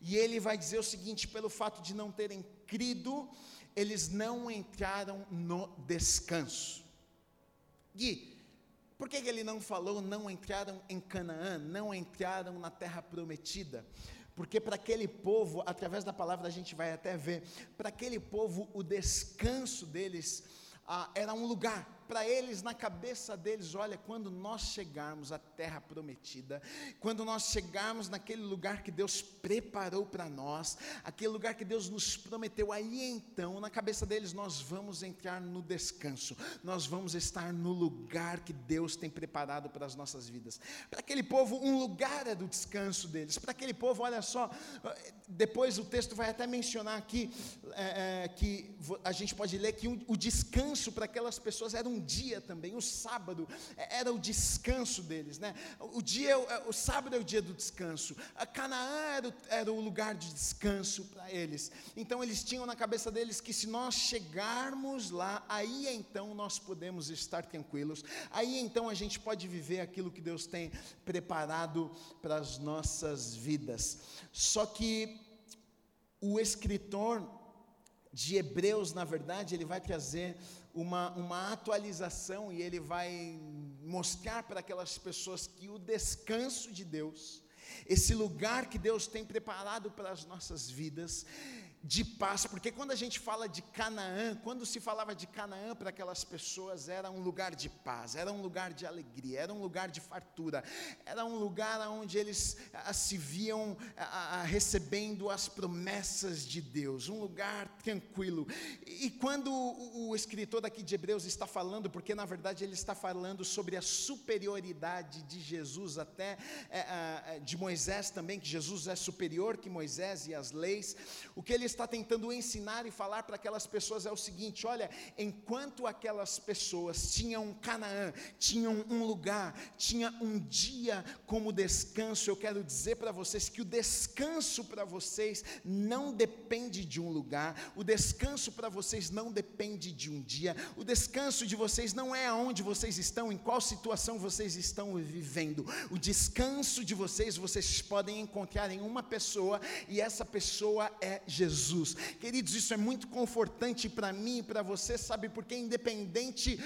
E ele vai dizer o seguinte: pelo fato de não terem crido, eles não entraram no descanso. Gui, por que ele não falou não entraram em Canaã, não entraram na terra prometida? Porque para aquele povo, através da palavra a gente vai até ver, para aquele povo o descanso deles ah, era um lugar, para eles, na cabeça deles, olha, quando nós chegarmos à terra prometida, quando nós chegarmos naquele lugar que Deus preparou para nós, aquele lugar que Deus nos prometeu, aí então, na cabeça deles, nós vamos entrar no descanso, nós vamos estar no lugar que Deus tem preparado para as nossas vidas. Para aquele povo, um lugar é do descanso deles, para aquele povo, olha só, depois o texto vai até mencionar aqui, é, é, que a gente pode ler que o descanso para aquelas pessoas era um um dia também, o sábado é, era o descanso deles, né? O dia, é o sábado é o dia do descanso. A Canaã era o, era o lugar de descanso para eles. Então eles tinham na cabeça deles que se nós chegarmos lá, aí então nós podemos estar tranquilos. Aí então a gente pode viver aquilo que Deus tem preparado para as nossas vidas. Só que o escritor de Hebreus, na verdade, ele vai trazer uma, uma atualização e ele vai mostrar para aquelas pessoas que o descanso de Deus, esse lugar que Deus tem preparado para as nossas vidas, de paz, porque quando a gente fala de Canaã, quando se falava de Canaã para aquelas pessoas, era um lugar de paz, era um lugar de alegria, era um lugar de fartura, era um lugar onde eles a, ah, se viam a, a, recebendo as promessas de Deus, um lugar tranquilo. E, e quando o, o, escritor daqui de Hebreus está falando, porque na verdade ele está falando sobre a superioridade de Jesus, até é, de Moisés também, que Jesus é superior que Moisés e as leis, o que ele está tentando ensinar e falar para aquelas pessoas é o seguinte: olha, enquanto aquelas pessoas tinham Canaã, tinham um lugar, tinha um dia como descanso, eu quero dizer para vocês que o descanso para vocês não depende de um lugar, o descanso para vocês não depende de um dia, o descanso de vocês não é aonde vocês estão, em qual situação vocês estão vivendo, o descanso de vocês vocês podem encontrar em uma pessoa e essa pessoa é Jesus. Jesus. Queridos, isso é muito confortante para mim e para você, sabe, porque independente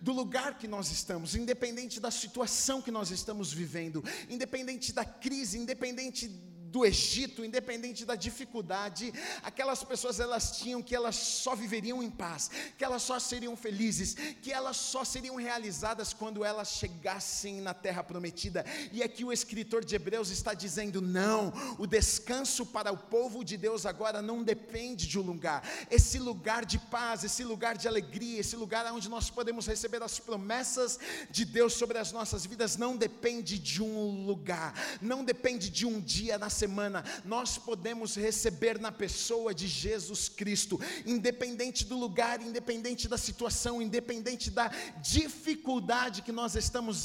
do lugar que nós estamos, independente da situação que nós estamos vivendo, independente da crise, independente do Egito, independente da dificuldade, aquelas pessoas elas tinham que elas só viveriam em paz, que elas só seriam felizes, que elas só seriam realizadas quando elas chegassem na terra prometida. E aqui o escritor de Hebreus está dizendo: não, o descanso para o povo de Deus agora não depende de um lugar. Esse lugar de paz, esse lugar de alegria, esse lugar onde nós podemos receber as promessas de Deus sobre as nossas vidas não depende de um lugar, não depende de um dia na semana semana, nós podemos receber na pessoa de Jesus Cristo, independente do lugar, independente da situação, independente da dificuldade que nós estamos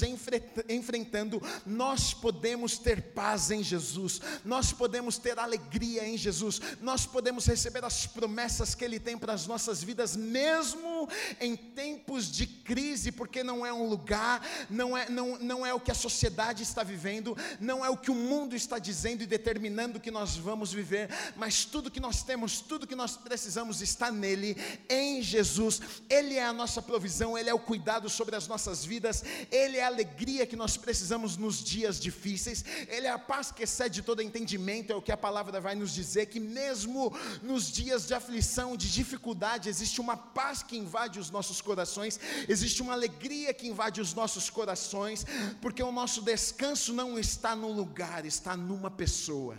enfrentando, nós podemos ter paz em Jesus, nós podemos ter alegria em Jesus, nós podemos receber as promessas que Ele tem para as nossas vidas, mesmo em tempos de crise, porque não é um lugar, não é, não, não é o que a sociedade está vivendo, não é o que o mundo está dizendo e determinando determinando que nós vamos viver, mas tudo que nós temos, tudo que nós precisamos está nele, em Jesus. Ele é a nossa provisão, ele é o cuidado sobre as nossas vidas, ele é a alegria que nós precisamos nos dias difíceis, ele é a paz que excede todo entendimento, é o que a palavra vai nos dizer que mesmo nos dias de aflição, de dificuldade, existe uma paz que invade os nossos corações, existe uma alegria que invade os nossos corações, porque o nosso descanso não está no lugar, está numa pessoa pessoa.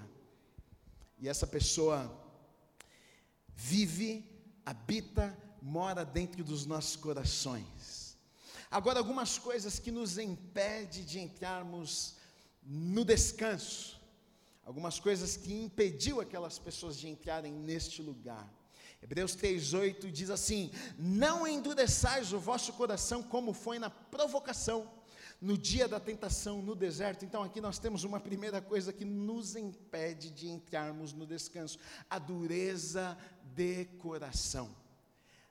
E essa pessoa vive, habita, mora dentro dos nossos corações. Agora, algumas coisas que nos impedem de entrarmos no descanso, algumas coisas que impediu aquelas pessoas de entrarem neste lugar. Hebreus 3,8 diz assim: Não endureçais o vosso coração como foi na provocação, no dia da tentação no deserto. Então, aqui nós temos uma primeira coisa que nos impede de entrarmos no descanso: a dureza de coração.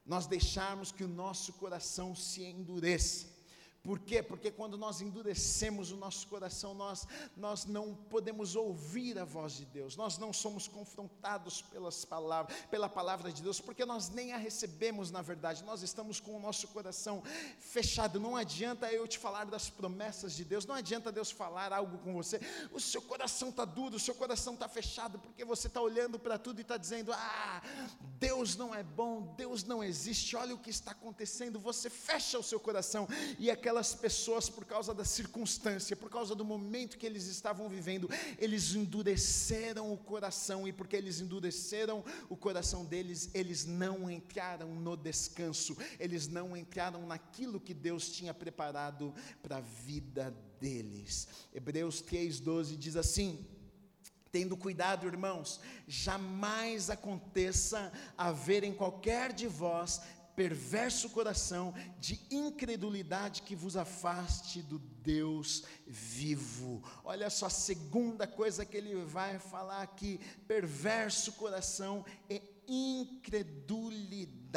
Nós deixarmos que o nosso coração se endureça. Por quê? Porque quando nós endurecemos o nosso coração, nós, nós não podemos ouvir a voz de Deus, nós não somos confrontados pelas palavras, pela palavra de Deus, porque nós nem a recebemos na verdade, nós estamos com o nosso coração fechado. Não adianta eu te falar das promessas de Deus, não adianta Deus falar algo com você, o seu coração está duro, o seu coração está fechado, porque você está olhando para tudo e está dizendo: Ah, Deus não é bom, Deus não existe, olha o que está acontecendo. Você fecha o seu coração e aquela aquelas pessoas, por causa da circunstância, por causa do momento que eles estavam vivendo, eles endureceram o coração, e porque eles endureceram o coração deles, eles não entraram no descanso, eles não entraram naquilo que Deus tinha preparado para a vida deles. Hebreus 3,12 diz assim. Tendo cuidado, irmãos, jamais aconteça haver em qualquer de vós perverso coração de incredulidade que vos afaste do Deus vivo. Olha só a segunda coisa que ele vai falar aqui: perverso coração e incredulidade.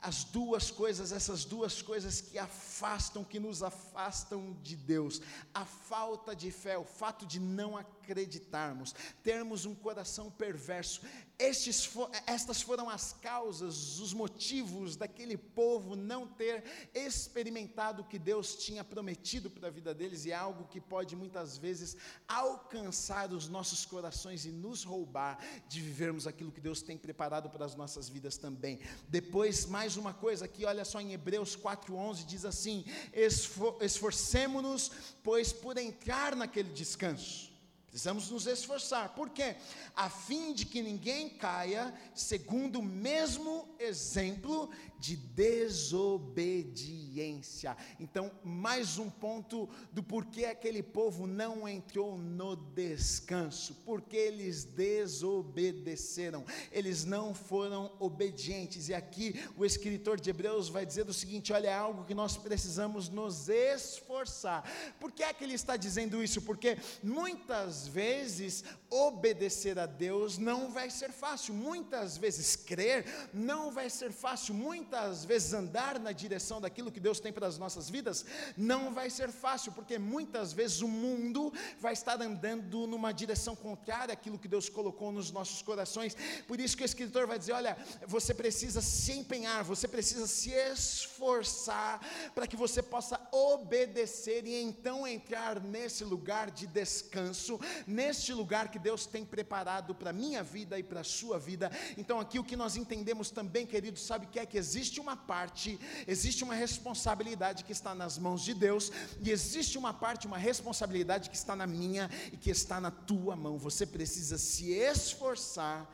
As duas coisas, essas duas coisas que afastam, que nos afastam de Deus. A falta de fé, o fato de não acreditarmos, termos um coração perverso. Estes, estas foram as causas, os motivos daquele povo não ter experimentado o que Deus tinha prometido para a vida deles e é algo que pode muitas vezes alcançar os nossos corações e nos roubar de vivermos aquilo que Deus tem preparado para as nossas vidas também. Depois, mais uma coisa aqui, olha só em Hebreus 4,11 diz assim: esfor esforcemos-nos, pois, por entrar naquele descanso. Precisamos nos esforçar. Por quê? A fim de que ninguém caia segundo o mesmo exemplo de desobediência. Então, mais um ponto do porquê aquele povo não entrou no descanso, porque eles desobedeceram, eles não foram obedientes. E aqui o escritor de Hebreus vai dizer o seguinte: olha, é algo que nós precisamos nos esforçar. Por que é que ele está dizendo isso? Porque muitas vezes obedecer a Deus não vai ser fácil, muitas vezes crer não vai ser fácil, muitas vezes andar na direção daquilo que Deus tem para as nossas vidas não vai ser fácil, porque muitas vezes o mundo vai estar andando numa direção contrária àquilo que Deus colocou nos nossos corações. Por isso que o escritor vai dizer: olha, você precisa se empenhar, você precisa se esforçar para que você possa obedecer e então entrar nesse lugar de descanso, neste lugar que Deus tem preparado para a minha vida e para a sua vida. Então, aqui o que nós entendemos também, queridos, sabe que é que existe uma parte, existe uma responsabilidade que está nas mãos de Deus, e existe uma parte, uma responsabilidade que está na minha e que está na tua mão. Você precisa se esforçar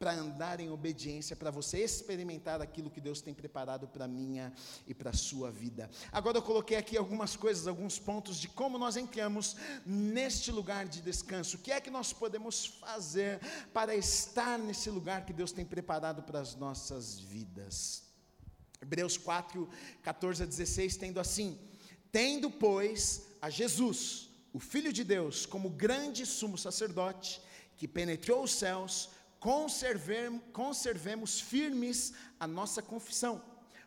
para andar em obediência, para você experimentar aquilo que Deus tem preparado para minha e para a sua vida. Agora eu coloquei aqui algumas coisas, alguns pontos de como nós entramos neste lugar de descanso. O que é que nós podemos fazer para estar nesse lugar que Deus tem preparado para as nossas vidas? Hebreus 4, 14 a 16, tendo assim: Tendo, pois, a Jesus, o Filho de Deus, como grande sumo sacerdote, que penetrou os céus, conservemos, firmes a nossa confissão,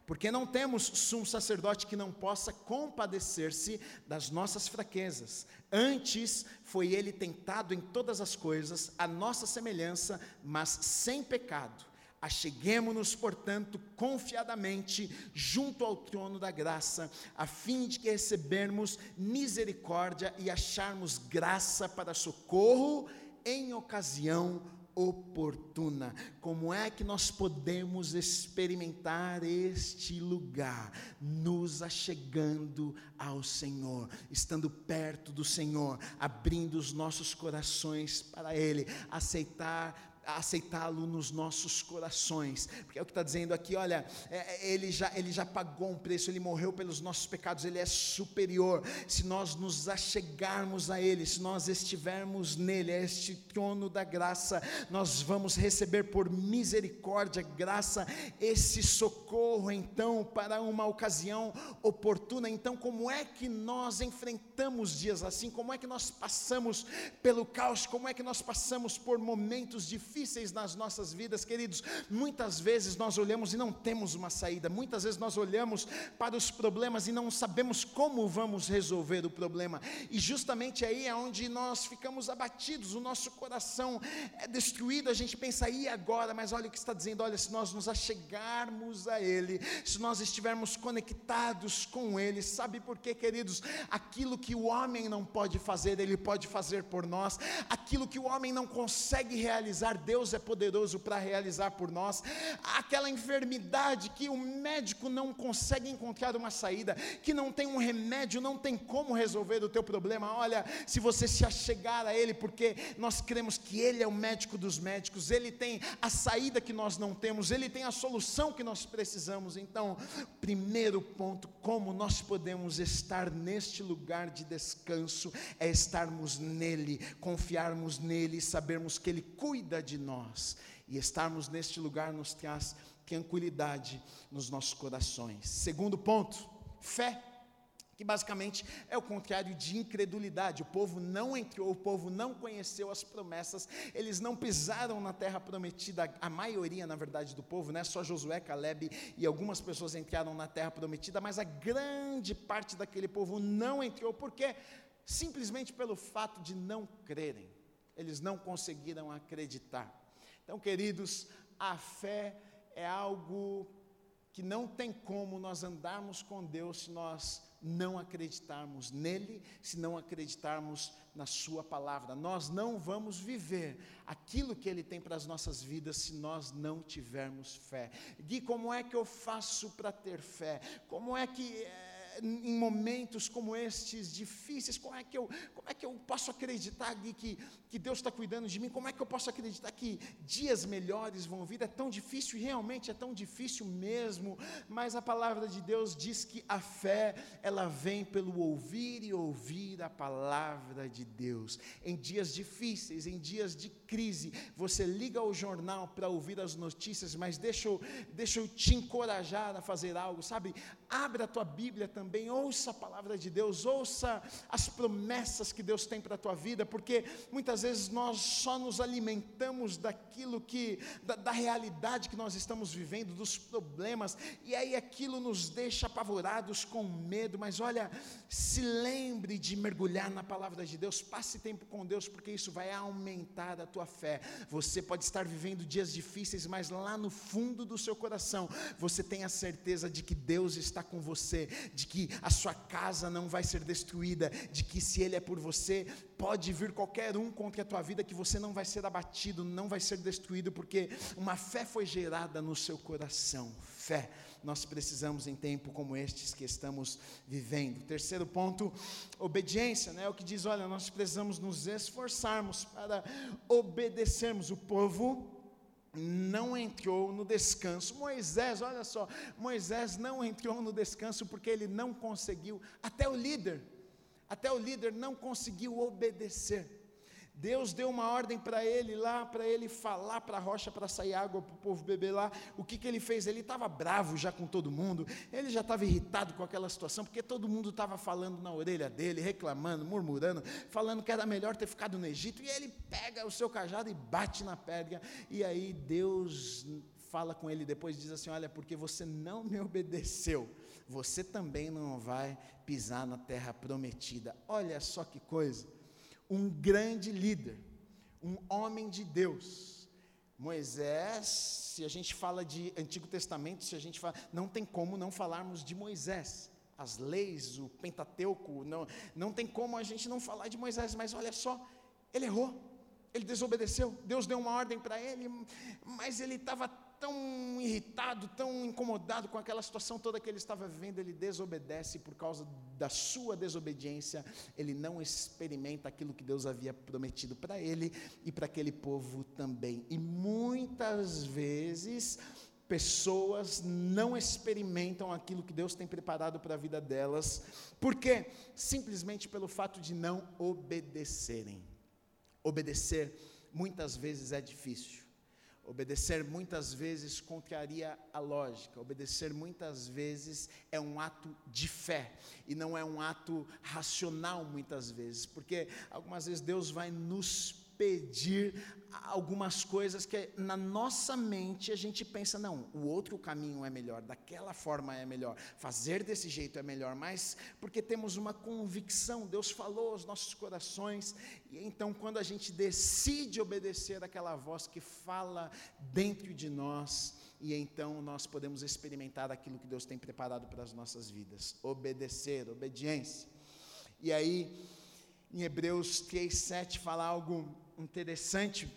porque não temos sumo sacerdote que não possa compadecer-se das nossas fraquezas. Antes foi ele tentado em todas as coisas, a nossa semelhança, mas sem pecado. Acheguemos-nos, portanto, confiadamente junto ao trono da graça, a fim de que recebermos misericórdia e acharmos graça para socorro em ocasião oportuna. Como é que nós podemos experimentar este lugar? Nos achegando ao Senhor, estando perto do Senhor, abrindo os nossos corações para Ele, aceitar aceitá-lo nos nossos corações, porque é o que está dizendo aqui, olha, é, é, ele, já, ele já pagou um preço, ele morreu pelos nossos pecados, ele é superior. Se nós nos achegarmos a Ele, se nós estivermos nele, a este trono da graça, nós vamos receber por misericórdia, graça, esse socorro, então, para uma ocasião oportuna. Então, como é que nós enfrentamos dias assim? Como é que nós passamos pelo caos? Como é que nós passamos por momentos difíceis? Difíceis nas nossas vidas, queridos, muitas vezes nós olhamos e não temos uma saída, muitas vezes nós olhamos para os problemas e não sabemos como vamos resolver o problema, e justamente aí é onde nós ficamos abatidos, o nosso coração é destruído, a gente pensa, e agora? Mas olha o que está dizendo: olha, se nós nos achegarmos a Ele, se nós estivermos conectados com Ele, sabe por quê, queridos? Aquilo que o homem não pode fazer, Ele pode fazer por nós, aquilo que o homem não consegue realizar, Deus é poderoso para realizar por nós. Aquela enfermidade que o médico não consegue encontrar uma saída, que não tem um remédio, não tem como resolver o teu problema. Olha, se você se achegar a Ele, porque nós cremos que Ele é o médico dos médicos, Ele tem a saída que nós não temos, Ele tem a solução que nós precisamos. Então, primeiro ponto, como nós podemos estar neste lugar de descanso, é estarmos nele, confiarmos nele, sabermos que Ele cuida de de nós. E estarmos neste lugar nos traz tranquilidade nos nossos corações. Segundo ponto, fé que basicamente é o contrário de incredulidade. O povo não entrou, o povo não conheceu as promessas, eles não pisaram na terra prometida, a maioria, na verdade, do povo, né? Só Josué, Caleb e algumas pessoas entraram na terra prometida, mas a grande parte daquele povo não entrou, porque simplesmente pelo fato de não crerem eles não conseguiram acreditar. Então, queridos, a fé é algo que não tem como nós andarmos com Deus se nós não acreditarmos nele, se não acreditarmos na Sua palavra. Nós não vamos viver aquilo que Ele tem para as nossas vidas se nós não tivermos fé. Gui, como é que eu faço para ter fé? Como é que. É em momentos como estes difíceis, como é que eu, como é que eu posso acreditar que, que Deus está cuidando de mim? Como é que eu posso acreditar que dias melhores vão vir? É tão difícil, realmente é tão difícil mesmo, mas a palavra de Deus diz que a fé, ela vem pelo ouvir e ouvir a palavra de Deus. Em dias difíceis, em dias de crise, você liga o jornal para ouvir as notícias, mas deixa eu, deixa eu te encorajar a fazer algo, sabe? Abre a tua Bíblia também também, ouça a palavra de Deus, ouça as promessas que Deus tem para a tua vida, porque muitas vezes nós só nos alimentamos daquilo que, da, da realidade que nós estamos vivendo, dos problemas, e aí aquilo nos deixa apavorados com medo, mas olha, se lembre de mergulhar na palavra de Deus, passe tempo com Deus, porque isso vai aumentar a tua fé. Você pode estar vivendo dias difíceis, mas lá no fundo do seu coração, você tem a certeza de que Deus está com você, de que a sua casa não vai ser destruída, de que se Ele é por você, pode vir qualquer um contra a tua vida, que você não vai ser abatido, não vai ser destruído, porque uma fé foi gerada no seu coração. Fé, nós precisamos em tempo como estes que estamos vivendo. Terceiro ponto, obediência, né? O que diz, olha, nós precisamos nos esforçarmos para obedecermos o povo não entrou no descanso. Moisés, olha só, Moisés não entrou no descanso porque ele não conseguiu, até o líder, até o líder não conseguiu obedecer. Deus deu uma ordem para ele lá, para ele falar para a rocha para sair água para o povo beber lá. O que, que ele fez? Ele estava bravo já com todo mundo, ele já estava irritado com aquela situação, porque todo mundo estava falando na orelha dele, reclamando, murmurando, falando que era melhor ter ficado no Egito. E ele pega o seu cajado e bate na pedra. E aí Deus fala com ele depois diz assim: Olha, porque você não me obedeceu, você também não vai pisar na terra prometida. Olha só que coisa um grande líder, um homem de Deus. Moisés, se a gente fala de Antigo Testamento, se a gente fala, não tem como não falarmos de Moisés. As leis, o Pentateuco, não, não tem como a gente não falar de Moisés, mas olha só, ele errou. ele desobedeceu. Deus deu uma ordem para ele, mas ele estava tão irritado, tão incomodado com aquela situação toda que ele estava vivendo, ele desobedece por causa da sua desobediência, ele não experimenta aquilo que Deus havia prometido para ele e para aquele povo também. E muitas vezes pessoas não experimentam aquilo que Deus tem preparado para a vida delas, porque simplesmente pelo fato de não obedecerem. Obedecer muitas vezes é difícil. Obedecer muitas vezes contraria a lógica. Obedecer muitas vezes é um ato de fé e não é um ato racional muitas vezes, porque algumas vezes Deus vai nos pedir algumas coisas que na nossa mente a gente pensa, não, o outro caminho é melhor, daquela forma é melhor, fazer desse jeito é melhor, mas porque temos uma convicção, Deus falou aos nossos corações, e então quando a gente decide obedecer aquela voz que fala dentro de nós, e então nós podemos experimentar aquilo que Deus tem preparado para as nossas vidas, obedecer, obediência. E aí, em Hebreus 3, 7 fala algo interessante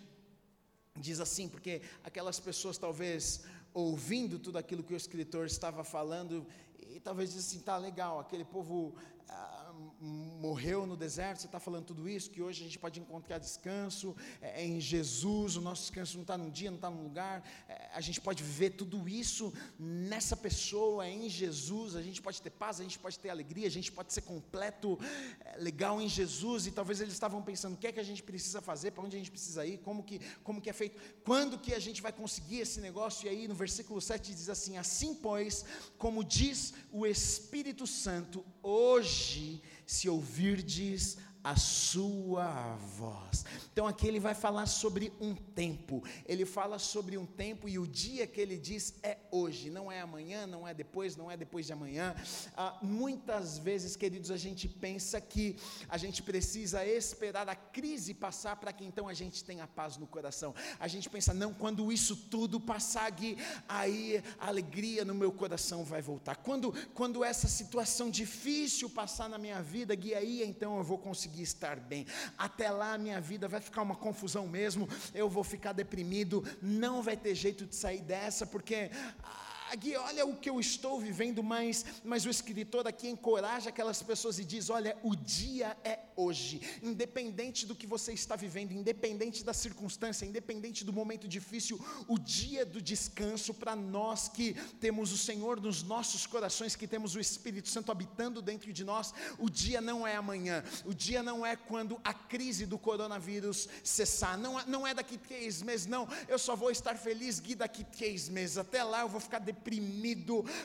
diz assim, porque aquelas pessoas talvez ouvindo tudo aquilo que o escritor estava falando, e talvez diz assim, tá legal, aquele povo ah, morreu no deserto, você está falando tudo isso, que hoje a gente pode encontrar descanso é, é em Jesus, o nosso descanso não está num dia, não está num lugar, é, a gente pode viver tudo isso nessa pessoa, é em Jesus, a gente pode ter paz, a gente pode ter alegria, a gente pode ser completo, é, legal em Jesus, e talvez eles estavam pensando, o que é que a gente precisa fazer, para onde a gente precisa ir, como que, como que é feito, quando que a gente vai conseguir esse negócio, e aí no versículo 7 diz assim, assim pois, como diz o Espírito Santo, hoje, se ouvirdes a sua voz. Então aqui ele vai falar sobre um tempo. Ele fala sobre um tempo e o dia que ele diz é hoje, não é amanhã, não é depois, não é depois de amanhã. Ah, muitas vezes, queridos, a gente pensa que a gente precisa esperar a crise passar para que então a gente tenha paz no coração. A gente pensa, não, quando isso tudo passar, Gui, aí a alegria no meu coração vai voltar. Quando, quando essa situação difícil passar na minha vida, Gui, aí então eu vou conseguir conseguir estar bem. Até lá a minha vida vai ficar uma confusão mesmo, eu vou ficar deprimido, não vai ter jeito de sair dessa, porque. Aqui, olha o que eu estou vivendo, mas, mas o escritor aqui encoraja aquelas pessoas e diz: olha, o dia é hoje, independente do que você está vivendo, independente da circunstância, independente do momento difícil, o dia do descanso para nós que temos o Senhor nos nossos corações, que temos o Espírito Santo habitando dentro de nós, o dia não é amanhã, o dia não é quando a crise do coronavírus cessar, não, não é daqui três meses, não, eu só vou estar feliz, Gui, daqui três meses, até lá eu vou ficar deprimido,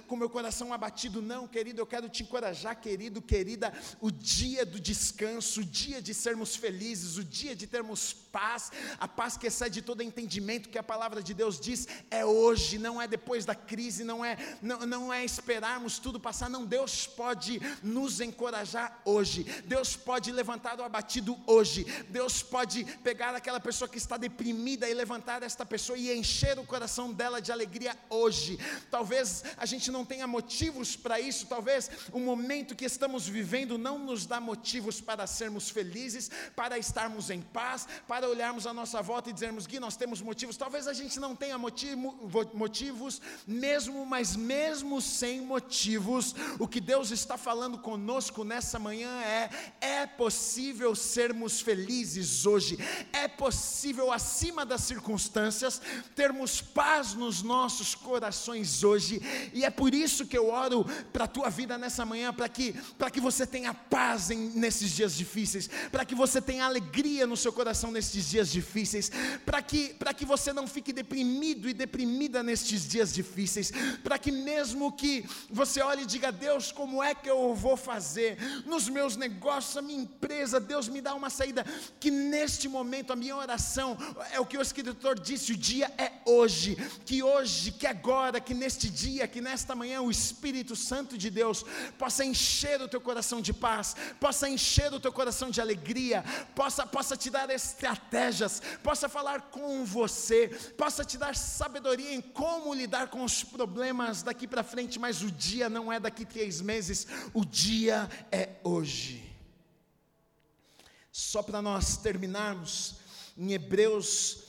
com meu coração abatido. Não, querido, eu quero te encorajar, querido, querida. O dia do descanso, o dia de sermos felizes, o dia de termos paz, a paz que excede todo entendimento, que a palavra de Deus diz, é hoje, não é depois da crise, não é, não, não é esperarmos tudo passar. Não, Deus pode nos encorajar hoje, Deus pode levantar o abatido hoje, Deus pode pegar aquela pessoa que está deprimida e levantar esta pessoa e encher o coração dela de alegria hoje talvez a gente não tenha motivos para isso, talvez o momento que estamos vivendo não nos dá motivos para sermos felizes, para estarmos em paz, para olharmos a nossa volta e dizermos, Gui, nós temos motivos, talvez a gente não tenha motivo, motivos mesmo, mas mesmo sem motivos, o que Deus está falando conosco nessa manhã é: é possível sermos felizes hoje, é possível, acima das circunstâncias, termos paz nos nossos corações hoje, e é por isso que eu oro para a tua vida nessa manhã, para que, que você tenha paz em, nesses dias difíceis, para que você tenha alegria no seu coração nesses dias difíceis, para que, que você não fique deprimido e deprimida nestes dias difíceis, para que mesmo que você olhe e diga, Deus, como é que eu vou fazer nos meus negócios, a minha empresa, Deus me dá uma saída, que neste momento a minha oração é o que o escritor disse, o dia é hoje, que hoje, que agora, que neste dia, que nesta manhã o Espírito Santo de Deus possa encher o teu coração de paz, possa encher o teu coração de alegria, possa, possa te dar estratégias, possa falar com você, possa te dar sabedoria em como lidar com os problemas daqui para frente, mas o dia não é daqui três meses, o dia é hoje. Só para nós terminarmos, em Hebreus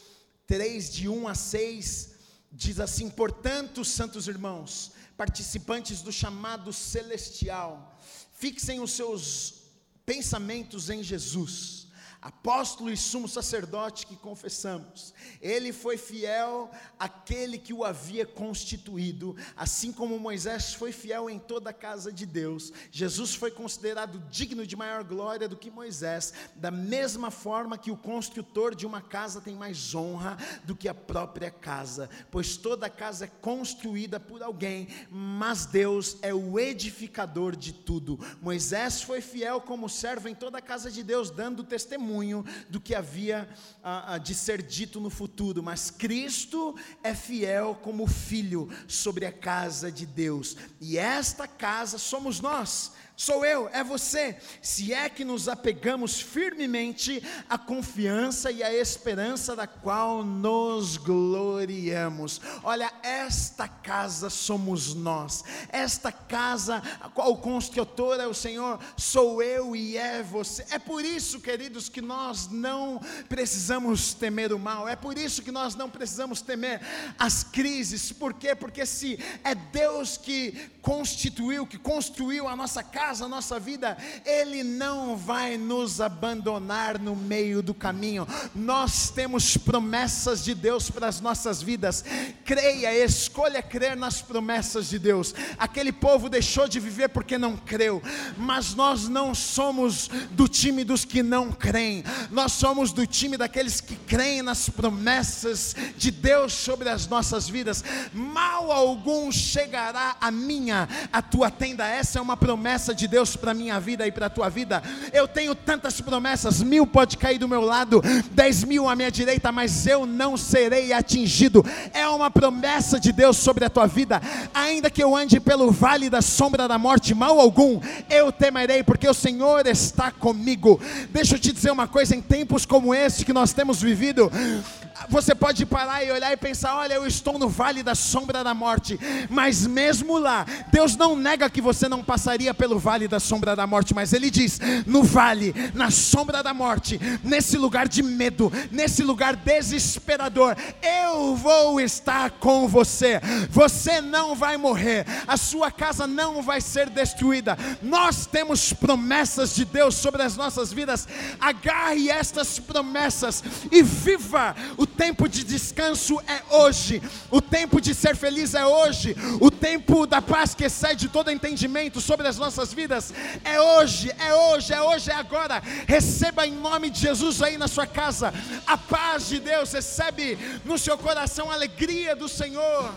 3, de 1 a 6, diz assim: Portanto, santos irmãos, participantes do chamado celestial, fixem os seus pensamentos em Jesus apóstolo e sumo sacerdote que confessamos. Ele foi fiel àquele que o havia constituído, assim como Moisés foi fiel em toda a casa de Deus. Jesus foi considerado digno de maior glória do que Moisés, da mesma forma que o construtor de uma casa tem mais honra do que a própria casa, pois toda casa é construída por alguém, mas Deus é o edificador de tudo. Moisés foi fiel como servo em toda a casa de Deus, dando testemunho testemunho do que havia ah, ah, de ser dito no futuro, mas Cristo é fiel como filho sobre a casa de Deus, e esta casa somos nós sou eu, é você, se é que nos apegamos firmemente à confiança e à esperança da qual nos gloriamos. Olha, esta casa somos nós, esta casa, a qual o construtor é o Senhor, sou eu e é você. É por isso, queridos, que nós não precisamos temer o mal, é por isso que nós não precisamos temer as crises, por quê? Porque se é Deus que constituiu, que construiu a nossa casa, casa, a nossa vida, Ele não vai nos abandonar no meio do caminho. Nós temos promessas de Deus para as nossas vidas. Creia, escolha crer nas promessas de Deus. Aquele povo deixou de viver porque não creu, mas nós não somos do time dos que não creem, nós somos do time daqueles que creem nas promessas de Deus sobre as nossas vidas. Mal algum chegará a minha, a tua tenda. Essa é uma promessa promessa de Deus para minha vida e para a tua vida. Eu tenho tantas promessas, mil pode cair do meu lado, dez mil à minha direita, mas eu não serei atingido. É uma promessa de Deus sobre a tua vida. Ainda que eu ande pelo vale da sombra da morte, mal algum, eu temerei, porque o Senhor está comigo. Deixa eu te dizer uma coisa: em tempos como este que nós temos vivido, você pode parar e olhar e pensar: olha, eu estou no vale da sombra da morte, mas mesmo lá, Deus não nega que você não passaria pelo vale da sombra da morte, mas Ele diz: no vale, na sombra da morte, nesse lugar de medo, nesse lugar desesperador, eu vou estar com você. Você não vai morrer, a sua casa não vai ser destruída. Nós temos promessas de Deus sobre as nossas vidas. Agarre estas promessas e viva o tempo de descanso é hoje, o tempo de ser feliz é hoje, o tempo da paz que excede todo entendimento sobre as vidas é hoje, é hoje, é hoje, é agora. Receba em nome de Jesus aí na sua casa a paz de Deus, recebe no seu coração a alegria do Senhor.